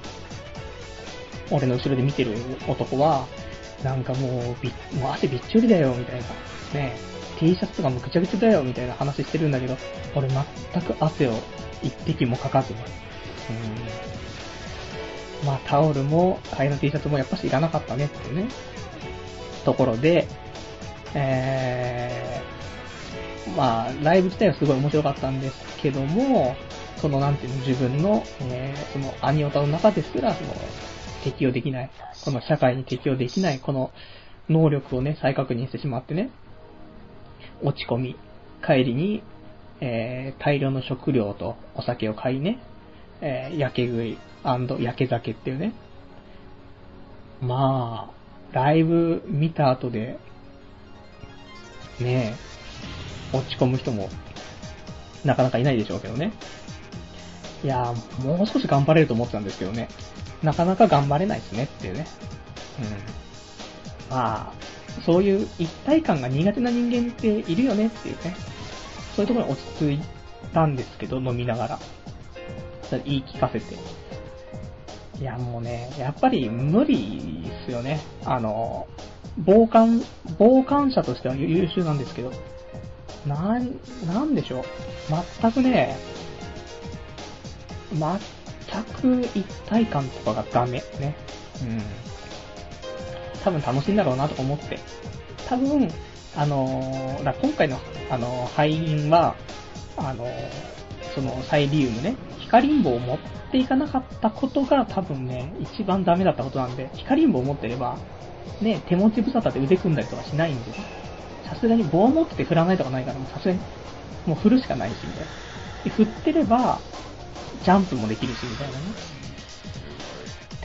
俺の後ろで見てる男は、なんかもう、び、もう汗びっちょりだよ、みたいな。ね。T シャツとかもぐちゃぐちゃだよみたいな話してるんだけど、俺全く汗を一滴もかかずね。うん。まあタオルも、替えの T シャツもやっぱしいらなかったねっていうね、ところで、えー、まあ、ライブ自体はすごい面白かったんですけども、そのなんていうの、自分の、えー、そのアニオタの中ですら、その、適用できない、この社会に適用できない、この能力をね、再確認してしまってね、落ち込み、帰りに、えー、大量の食料とお酒を買いね、えー、焼け食い焼け酒っていうね。まあ、ライブ見た後で、ねえ、落ち込む人も、なかなかいないでしょうけどね。いやー、もう少し頑張れると思ってたんですけどね。なかなか頑張れないですねっていうね。うん。まあ、そういう一体感が苦手な人間っているよねっていうね。そういうところに落ち着いたんですけど、飲みながら。言い聞かせて。いや、もうね、やっぱり無理ですよね。あの、傍観、傍観者としては優秀なんですけど、なん、なんでしょう。全くね、全く一体感とかがダメ。ね。うん。多分楽しいんだろうなとか思って。多分、あのー、今回の、あのー、敗因は、あのー、そのサイリウムね、光ん棒を持っていかなかったことが多分ね、一番ダメだったことなんで、光ん棒を持ってれば、ね、手持ち無沙汰で腕組んだりとかしないんで、さすがに棒を持ってて振らないとかないから、もうさすがに、もう振るしかないし、みたいな。で、振ってれば、ジャンプもできるし、みたいなね。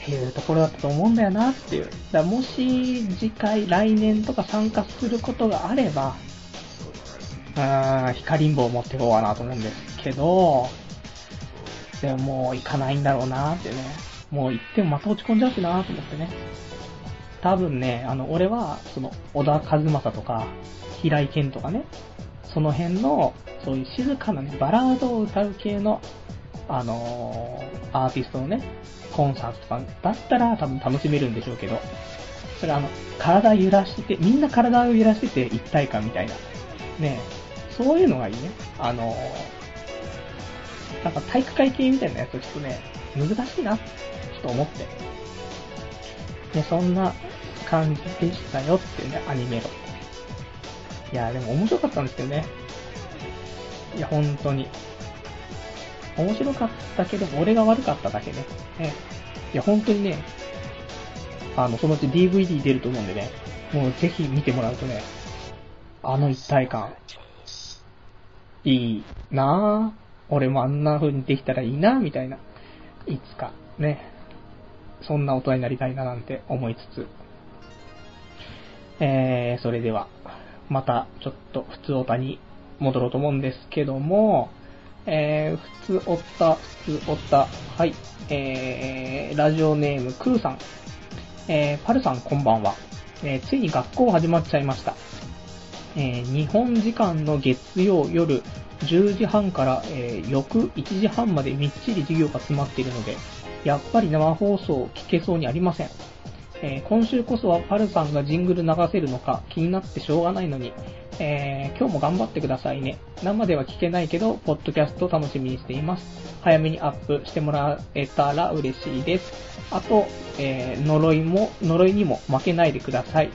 っていうところだったと思うんだよなっていう。だもし次回、来年とか参加することがあれば、あー、光ん棒を持っていこうかなと思うんですけど、でももう行かないんだろうなってね。もう行ってもまた落ち込んじゃうしなと思ってね。多分ね、あの、俺は、その、小田和正とか、平井堅とかね、その辺の、そういう静かなね、バラードを歌う系の、あのー、アーティストのね、コンサートとかだったら多分楽しめるんでしょうけど、それあの、体揺らしてて、みんな体を揺らしてて一体感みたいな。ねそういうのがいいね。あのー、なんか体育会系みたいなやつちょっとね、難しいな、ちょっと思って。ね、そんな感じでしたよっていうね、アニメロ。いや、でも面白かったんですけどね。いや、本当に。面白かったけど、俺が悪かっただけね。ねいや、本当にね、あの、そのうち DVD 出ると思うんでね、もうぜひ見てもらうとね、あの一体感、いいなぁ。俺もあんな風にできたらいいなぁみたいな。いつか、ね。そんな大人になりたいななんて思いつつ。えー、それでは、またちょっと普通オタに戻ろうと思うんですけども、えー、普通オタ、普通オタ、はい、えー、ラジオネームクーさん、えー、パルさんこんばんは、えー、ついに学校始まっちゃいました。えー、日本時間の月曜夜10時半から、えー、翌1時半までみっちり授業が詰まっているので、やっぱり生放送を聞けそうにありません。えー、今週こそはパルさんがジングル流せるのか気になってしょうがないのに、えー、今日も頑張ってくださいね。生では聞けないけど、ポッドキャスト楽しみにしています。早めにアップしてもらえたら嬉しいです。あと、えー、呪いも、呪いにも負けないでください。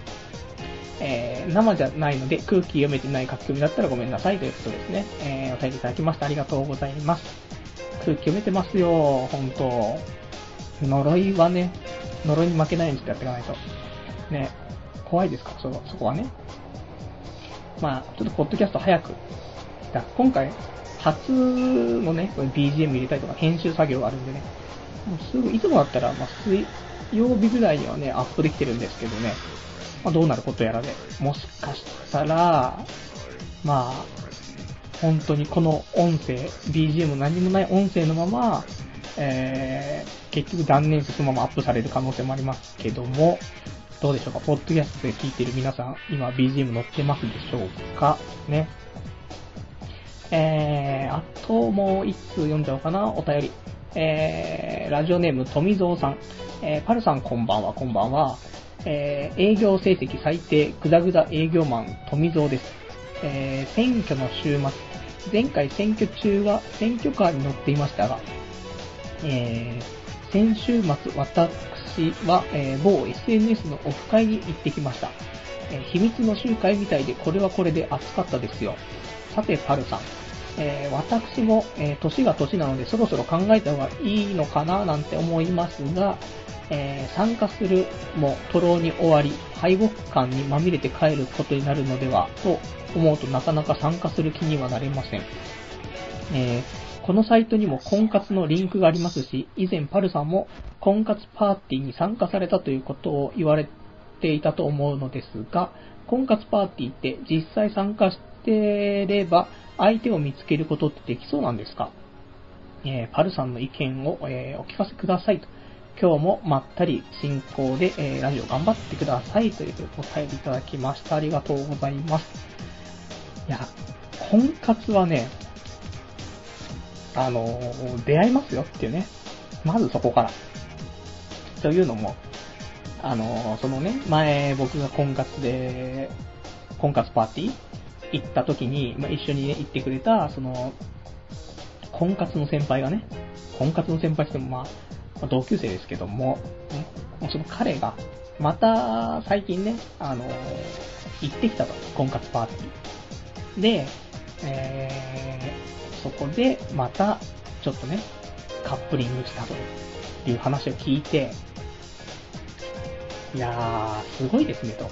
えー、生じゃないので空気読めてない書き込みだったらごめんなさいということですね。えー、お便りいただきましてありがとうございます。空気読めてますよ、ほんと。呪いはね、呪いに負けないようにしてやっていかないと。ね、怖いですか、そ、そこはね。まあ、ちょっとポッドキャスト早く。だ。今回、初のね、BGM 入れたりとか編集作業があるんでね、もうすぐ、いつもだったら、まあ、水曜日ぐらいにはね、アップできてるんですけどね、まあ、どうなることやらで、もしかしたら、まあ、本当にこの音声、BGM 何もない音声のまま、えー、結局断念してそのままアップされる可能性もありますけども、どうでしょうか？ポッドキャストで聞いてる皆さん、今 BGM 載ってますでしょうか？ね。えー、あともう一通読んじゃおうかな、お便り。えー、ラジオネーム富蔵さん。えー、パルさんこんばんは、こんばんは。えー、営業成績最低、ぐだぐだ営業マン、富蔵です。えー、選挙の週末、前回選挙中は選挙カーに乗っていましたが、えー、先週末私私は、えー、某 SNS のオフ会に行ってきました。えー、秘密の集会みたいでこれはこれで熱かったですよ。さて、パルさん。えー、私も、えー、年が年なのでそろそろ考えた方がいいのかななんて思いますが、えー、参加するも徒労に終わり、敗北感にまみれて帰ることになるのではと思うとなかなか参加する気にはなれません。えー、このサイトにも婚活のリンクがありますし、以前パルさんも婚活パーティーに参加されたということを言われていたと思うのですが、婚活パーティーって実際参加してれば相手を見つけることってできそうなんですか？えー、パルさんの意見を、えー、お聞かせくださいと。今日もまったり進行で、えー、ラジオ頑張ってくださいというお便りいただきました。ありがとうございます。いや、婚活はね、あの、出会いますよっていうね。まずそこから。というのも、あの、そのね、前僕が婚活で、婚活パーティー行った時に、まあ、一緒にね、行ってくれた、その、婚活の先輩がね、婚活の先輩ってもまあ、ま同級生ですけども、ね、その彼が、また最近ね、あの、行ってきたと、婚活パーティー。で、えー、そこでまた、ちょっとね、カップリングしたという話を聞いて、いやー、すごいですね、と。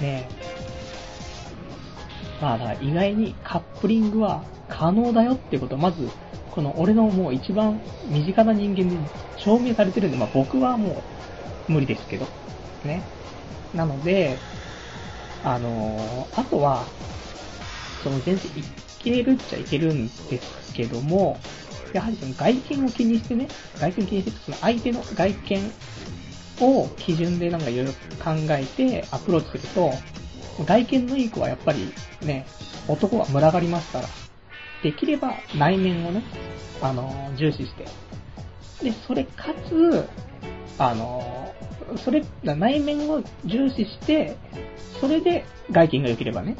ねまあ、だから意外にカップリングは可能だよってことをまずこの俺のもう一番身近な人間に証明されてるんで、まあ僕はもう無理ですけど、ね。なので、あのー、あとは、その全然いけるっちゃいけるんですけども、やはりその外見を気にしてね、外見を気にして、その相手の外見を基準でなんかいろいろ考えてアプローチすると、外見のいい子はやっぱりね、男は群がりますから、できれば内面をね、あの、重視して。で、それかつ、あの、それ、内面を重視して、それで外見が良ければね、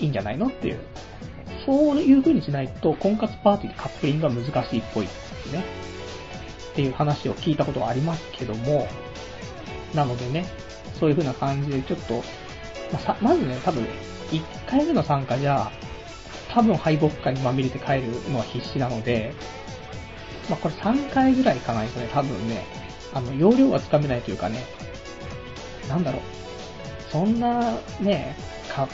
いいんじゃないのっていう。そういう風にしないと、婚活パーティーでカップリングが難しいっぽいですね。っていう話を聞いたことはありますけども、なのでね、そういう風な感じでちょっと、まあ、まずね、多分、1回目の参加じゃ、多分敗北感にまみれて帰るのは必死なので、まあ、これ3回ぐらい行かないとね、多分ね、あの、容量がつかめないというかね、なんだろう、そんなね、か、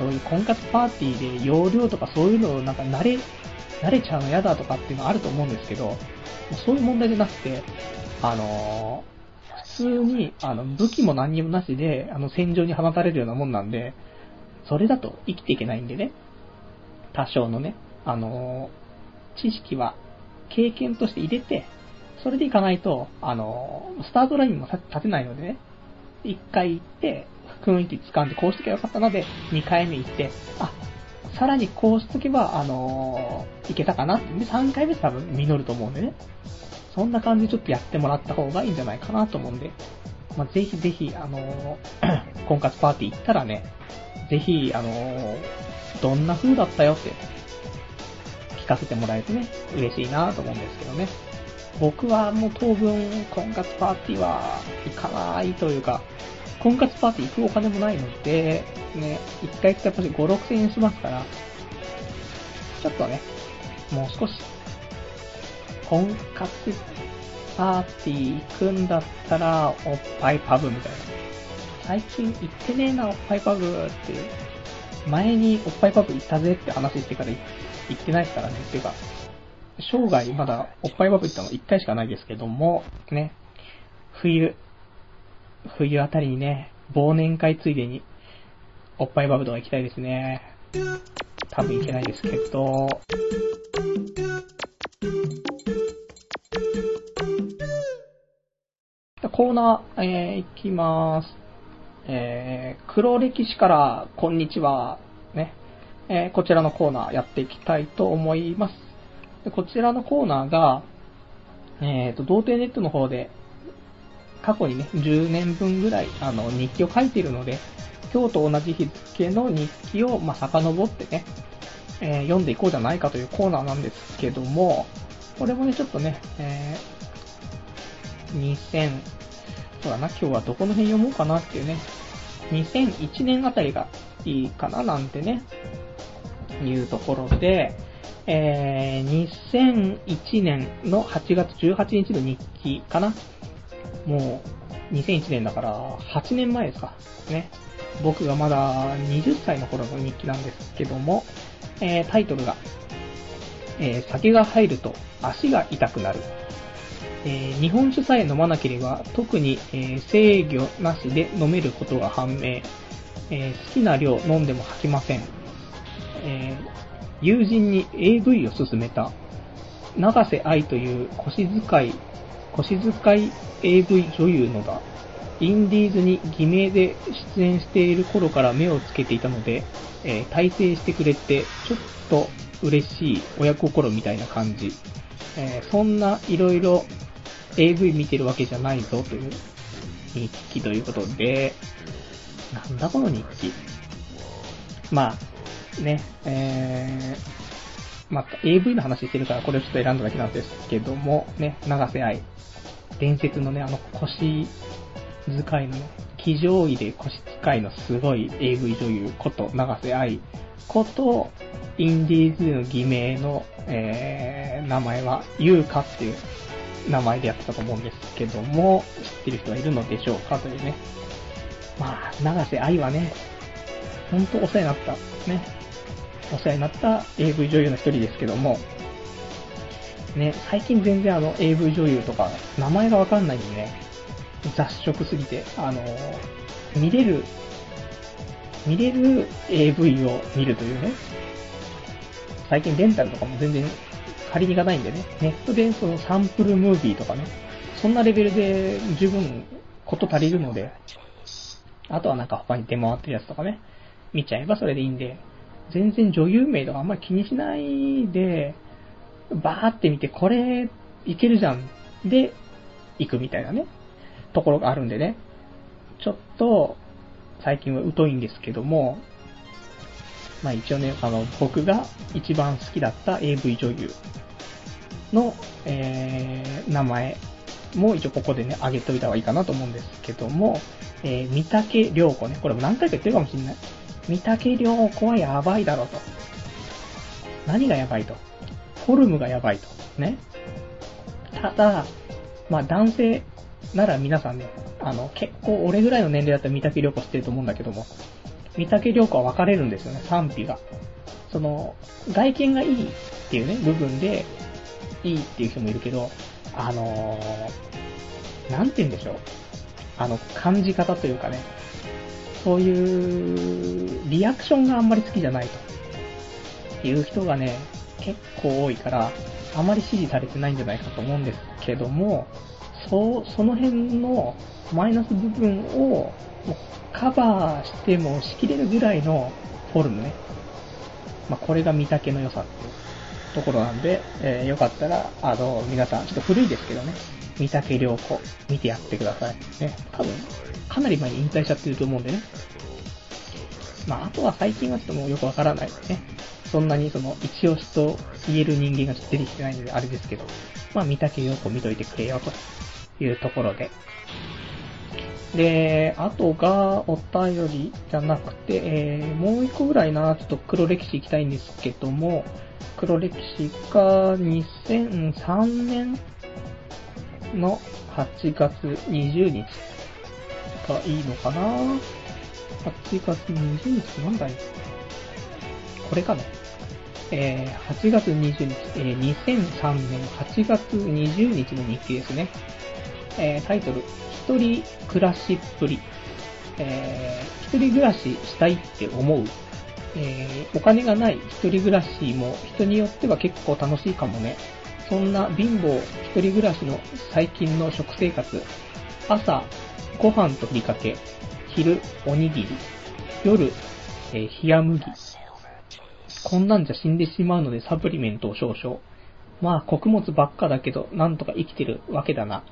そういう婚活パーティーで容量とかそういうのをなんか慣れ、慣れちゃうの嫌だとかっていうのはあると思うんですけど、そういう問題じゃなくて、あのー、普通に、あの、武器も何にもなしで、あの、戦場に放たれるようなもんなんで、それだと生きていけないんでね。多少のね、あのー、知識は経験として入れて、それでいかないと、あのー、スタートラインも立てないのでね、一回行って、雰囲気掴んでこうしとけばよかったので、二回目行って、あ、さらにこうしとけば、あのー、いけたかなって。3回目多分実ると思うんでね。そんな感じでちょっとやってもらった方がいいんじゃないかなと思うんで、まあ、ぜひぜひ、あのー、婚活パーティー行ったらね、ぜひ、あのー、どんな風だったよって聞かせてもらえてね、嬉しいなと思うんですけどね。僕はもう当分、婚活パーティーは行かないというか、婚活パーティー行くお金もないので、ね、一回行っぱり5、6千円しますから、ちょっとね、もう少し、婚活パーティー行くんだったら、おっぱいパブみたいな。最近行ってねえな、おっぱいパブって。前におっぱいパブ行ったぜって話してから行ってないからね。っていうか、生涯まだおっぱいパブ行ったの1回しかないですけども、ね、冬、冬あたりにね、忘年会ついでに、おっぱいバブとか行きたいですね。多分行けないですけど、コーナー、えー、行きます。えー、黒歴史からこんにちは、ね、えー、こちらのコーナーやっていきたいと思います。でこちらのコーナーが、えっ、ー、と、童貞ネットの方で、過去にね、10年分ぐらい、あの、日記を書いているので、今日と同じ日付の日記を、まあ、遡ってね、えー、読んでいこうじゃないかというコーナーなんですけども、これもね、ちょっとね、えー、2000、そうだな、今日はどこの辺読もうかなっていうね、2001年あたりがいいかななんてね、いうところで、えー、2001年の8月18日の日記かな。もう、2001年だから8年前ですか。ね。僕がまだ20歳の頃の日記なんですけども、えー、タイトルが、えー、酒が入ると足が痛くなる。えー、日本酒さえ飲まなければ特に、え制御なしで飲めることが判明。え好きな量飲んでも吐きません。え友人に AV を勧めた。長瀬愛という腰使い、腰使い AV 女優のだ。インディーズに偽名で出演している頃から目をつけていたので、えー、体制してくれて、ちょっと嬉しい親心みたいな感じ。えー、そんな色々 AV 見てるわけじゃないぞという日記ということで、なんだこの日記。まあ、ね、えー、まあ、AV の話してるからこれをちょっと選んだだけなんですけども、ね、長瀬愛。伝説のね、あの腰使いのね、騎乗位で腰使いのすごい AV 女優こと長瀬愛こと、インディーズの偽名の、えー、名前は、優香っていう名前でやってたと思うんですけども、知ってる人はいるのでしょうか？というね。まあ、長瀬愛はね、ほんとお世話になった、ね、お世話になった AV 女優の一人ですけども、ね、最近全然あの AV 女優とか名前がわかんないんでね、雑食すぎて、あの見れる、見れる AV を見るというね、最近レンタルとかも全然借りに行かないんでね、ネットでそのサンプルムービーとかね、そんなレベルで十分こと足りるので、あとはなんか他に出回ってるやつとかね、見ちゃえばそれでいいんで、全然女優名とかあんまり気にしないで、バーって見て、これ、いけるじゃん。で、行くみたいなね、ところがあるんでね、ちょっと、最近は疎いんですけども、まあ一応ね、あの、僕が一番好きだった AV 女優の、えー、名前も一応ここでね、あげといた方がいいかなと思うんですけども、えー、三竹良子ね、これも何回か言ってるかもしれない。三竹良子はやばいだろうと。何がやばいと？フォルムがやばいと。ね。ただ、まあ男性なら皆さんね、あの、結構俺ぐらいの年齢だったら三竹良子知ってると思うんだけども、三竹良子は分かれるんですよね、賛否が。その、外見がいいっていうね、部分で、いいっていう人もいるけど、あのー、なんて言うんでしょう。あの、感じ方というかね、そういうリアクションがあんまり好きじゃないという人がね、結構多いから、あまり支持されてないんじゃないかと思うんですけども、そう、その辺のマイナス部分をカバーしてもしきれるぐらいのフォルムね。まあ、これが見丈の良さっていうところなんで、えー、よかったら、あの、皆さん、ちょっと古いですけどね、三竹良子、見てやってください。ね、多分、かなり前に引退しちゃってると思うんでね。まあ、あとは最近はちょっともうよくわからないですね。そんなにその、一押しと言える人間がちょっと出てきてないのであれですけど、まあ、三竹陽子見といてくれよというところで。で、あとがお便りじゃなくて、えー、もう一個ぐらいな、ちょっと黒歴史行きたいんですけども、黒歴史が2003年の8月20日がいいのかな ?8 月20日なんだい？これかな？えー、8月20日、えー、2003年8月20日の日記ですね。えー、タイトル、一人暮らしっぷり。えー、一人暮らししたいって思う。えー、お金がない一人暮らしも人によっては結構楽しいかもね。そんな貧乏一人暮らしの最近の食生活。朝、ご飯とふりかけ。昼、おにぎり。夜、えー、冷麦。こんなんじゃ死んでしまうのでサプリメントを少々。まあ、穀物ばっかだけど、なんとか生きてるわけだな。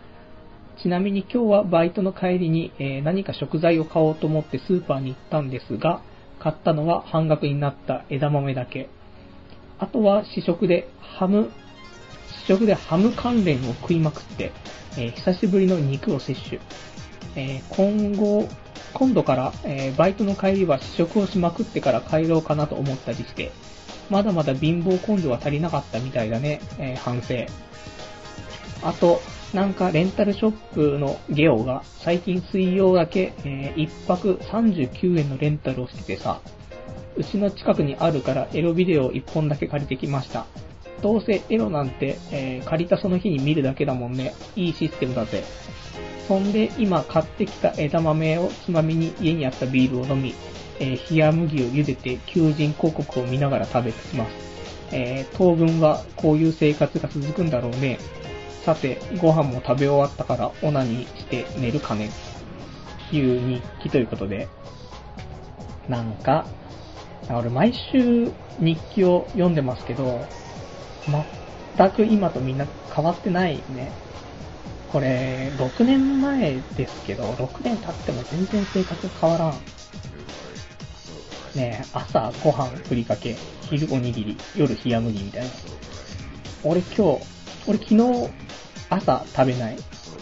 ちなみに今日はバイトの帰りに、えー何か食材を買おうと思ってスーパーに行ったんですが、買ったのは半額になった枝豆だけ。あとは試食でハム、食でハム関連を食いまくって、えー久しぶりの肉を摂取。えー今後、今度から、えーバイトの帰りは試食をしまくってから帰ろうかなと思ったりして、まだまだ貧乏根性は足りなかったみたいだね、え反省。あと、なんかレンタルショップのゲオが最近水曜だけ、え1泊39円のレンタルをしててさ、うちの近くにあるからエロビデオを1本だけ借りてきました。どうせエロなんて、えー借りたその日に見るだけだもんね。いいシステムだぜ。そんで今買ってきた枝豆をつまみに家にあったビールを飲み、えー冷麦を茹でて求人広告を見ながら食べてきます。えー当分はこういう生活が続くんだろうね。さて、ご飯も食べ終わったからオナニーして寝るかね。いう日記ということで。なんか、俺毎週日記を読んでますけど、全く今とみんな変わってないね。これ、6年前ですけど、6年経っても全然生活変わらん。ね、朝ご飯ふりかけ、昼おにぎり、夜冷や麦みたいな。俺今日、俺昨日朝食べない、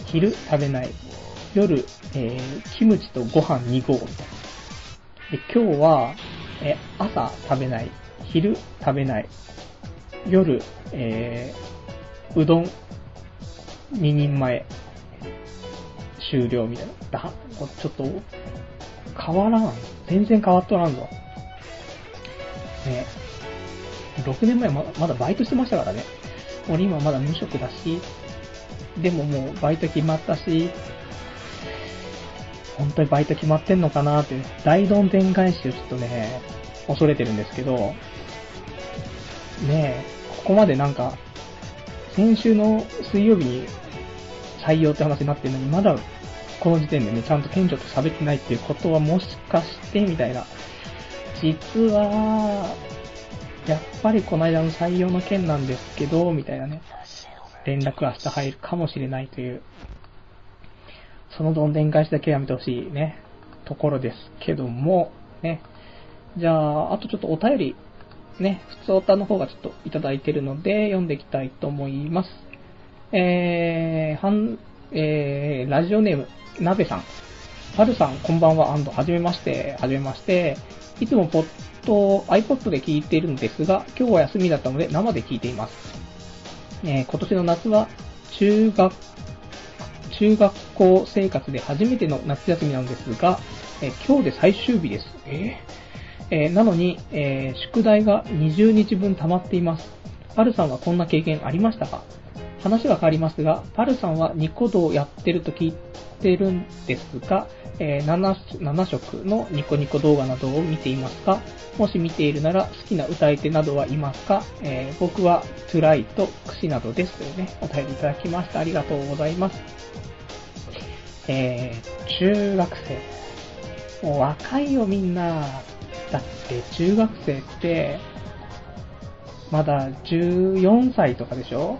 昼食べない、夜、えー、キムチとご飯2合みたいな。で、今日は、え朝食べない、昼食べない、夜、えー、うどん2人前、終了みたいな。だ、ちょっと、変わらん。全然変わっとらんぞ。ね6年前ままだバイトしてましたからね。俺今まだ無職だし、でももうバイト決まったし、本当にバイト決まってんのかなって、大どんでん返しをちょっとね、恐れてるんですけど、ねえ、ここまでなんか、先週の水曜日に採用って話になってるのに、まだこの時点でね、ちゃんと店長と喋ってないっていうことはもしかして、みたいな。実は、やっぱりこの間の採用の件なんですけど、みたいなね。連絡は明日入るかもしれないという、そのどんでん返しだけやめてほしいね、ところですけども、ね。じゃあ、あとちょっとお便り、ね、普通おたの方がちょっといただいてるので、読んでいきたいと思います。えー、はん、えー、ラジオネーム、なべさん。はるさん、こんばんは、アンド、はじめまして、はじめまして。いつもポッド、iPod で聞いているんですが、今日は休みだったので生で聞いています。えー今年の夏は中学、中学校生活で初めての夏休みなんですが、えー今日で最終日です。えーえーなのに、えー宿題が20日分溜まっています。パルさんはこんな経験ありましたか？話は変わりますが、パルさんはニコ動をやってると聞いてるんですが、えー 7, 7色のニコニコ動画などを見ていますか？もし見ているなら好きな歌い手などはいますか、えー僕はトゥライとクシなどですというね、お便りいただきました。ありがとうございます。えー、中学生。もう若いよみんな。だって中学生って、まだ14歳とかでしょ？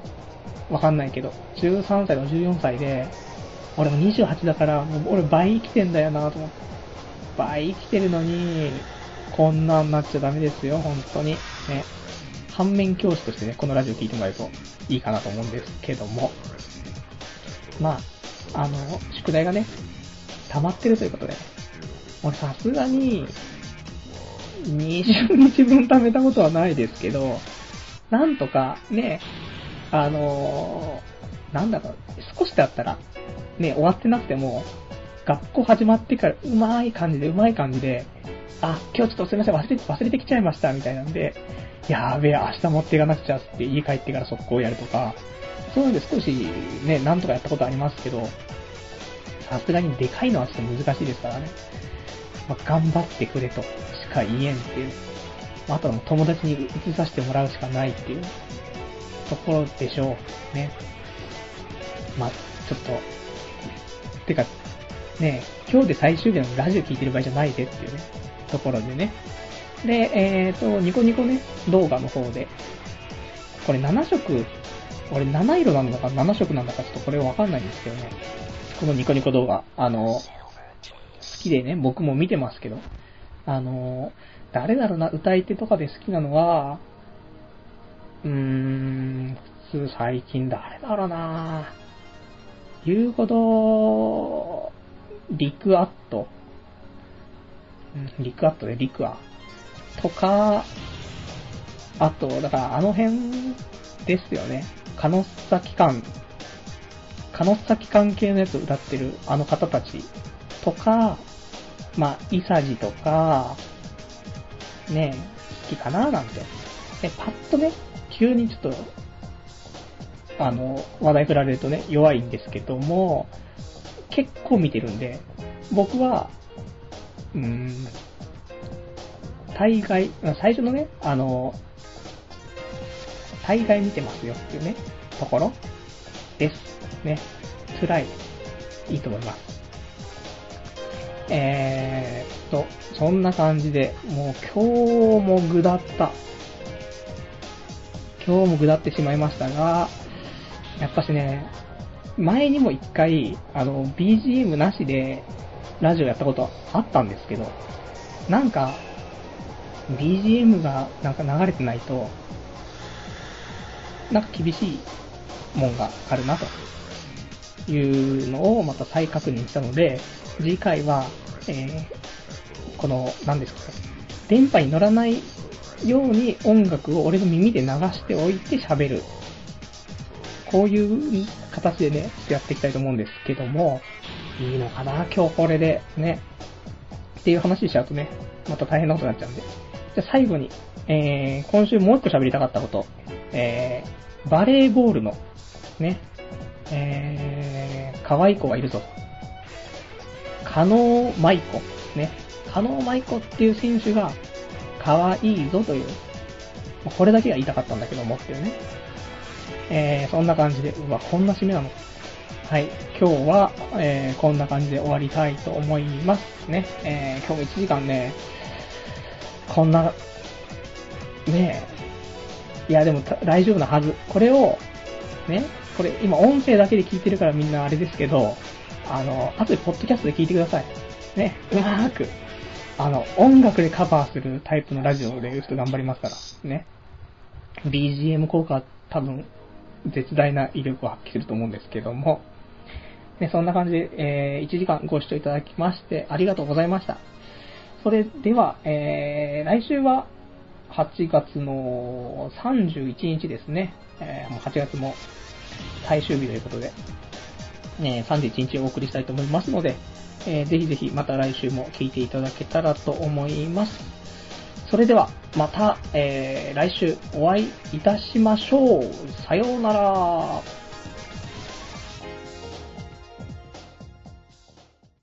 わかんないけど。13歳とか14歳で、俺も28だから、もう俺倍生きてんだよなと思って。倍生きてるのに、こんなんなっちゃダメですよ、本当に。ね。反面教師としてね、このラジオ聞いてもらえるといいかなと思うんですけども。まあ、あの、宿題がね、溜まってるということで、俺さすがに、20日分貯めたことはないですけど、なんとかね、あのーなんだろう、少しだったら、ね、終わってなくても、学校始まってからうまい感じで、うまい感じで、あ、今日ちょっとすみません、忘れて、忘れてきちゃいました、みたいなんで、やべえ、明日持っていかなくちゃって家帰ってから速攻やるとか、そういうので少しね、なんとかやったことありますけど、さすがにでかいのはちょっと難しいですからね。まあ、頑張ってくれとか言えんっていう。あとは友達に移させてもらうしかないっていうところでしょう。ね。まあ、ちょっと、てか、ね今日で最終日のラジオ聞いてる場合じゃないでっていうね、ところでね。で、えっ、と、ニコニコね、動画の方で、これ7色、俺7色なのか7色なんだかちょっとこれわかんないんですけどね。このニコニコ動画。あの、好きでね、僕も見てますけど、あの、誰だろうな、歌い手とかで好きなのは、うーん、普通最近誰だろうな言うほど、リクアット、うん、リクアットでリクア。とか、あと、だからあの辺ですよね。カノッサ機関、カノッサ機関系のやつを歌ってるあの方たち。とか、まあ、イサジとか、ね好きかななんて。え、パッとね、急にちょっと、あの、話題振られるとね、弱いんですけども、結構見てるんで、僕は、うーん、大概、最初のね、あの、大概見てますよっていうね、ところです。ね。辛い。いいと思います。えーっと、そんな感じで、もう今日もぐだった。今日もぐだってしまいましたが、やっぱしね、前にも一回、あの、BGM なしで、ラジオやったことあったんですけど、なんか、BGM がなんか流れてないと、なんか厳しいもんがあるなというのをまた再確認したので、次回は、えー、この、何ですか、電波に乗らないように音楽を俺の耳で流しておいて喋る。こういう形でね、っやっていきたいと思うんですけども、いいのかな？今日これで、ね。っていう話しちゃうとね、また大変なことになっちゃうんで。じゃあ最後に、えー、今週もう一個喋りたかったこと、えー、バレーボールの、ね、えー、可愛い子がいるぞ。加納舞子、ね。加納舞子っていう選手が可愛いぞという、これだけが言いたかったんだけどもっていうね。えー、そんな感じで、うわ、こんな締めなのはい。今日は、えー、こんな感じで終わりたいと思いますね。えー、今日も1時間ね、こんな、ねえ、いやでも大丈夫なはず。これを、ね、これ今音声だけで聞いてるからみんなあれですけど、あの、後でポッドキャストで聞いてください。ね、うまーく、あの、音楽でカバーするタイプのラジオでちょっと頑張りますから、ね。BGM 効果多分、絶大な威力を発揮すると思うんですけども、ね、そんな感じで、えー、1時間ご視聴いただきましてありがとうございました。それでは、えー、来週は8月の31日ですね。えー、もう8月も最終日ということで、え、31日お送りしたいと思いますので、えー、ぜひぜひまた来週も聞いていただけたらと思います。それでは、また、えー、来週お会いいたしましょう。さようなら。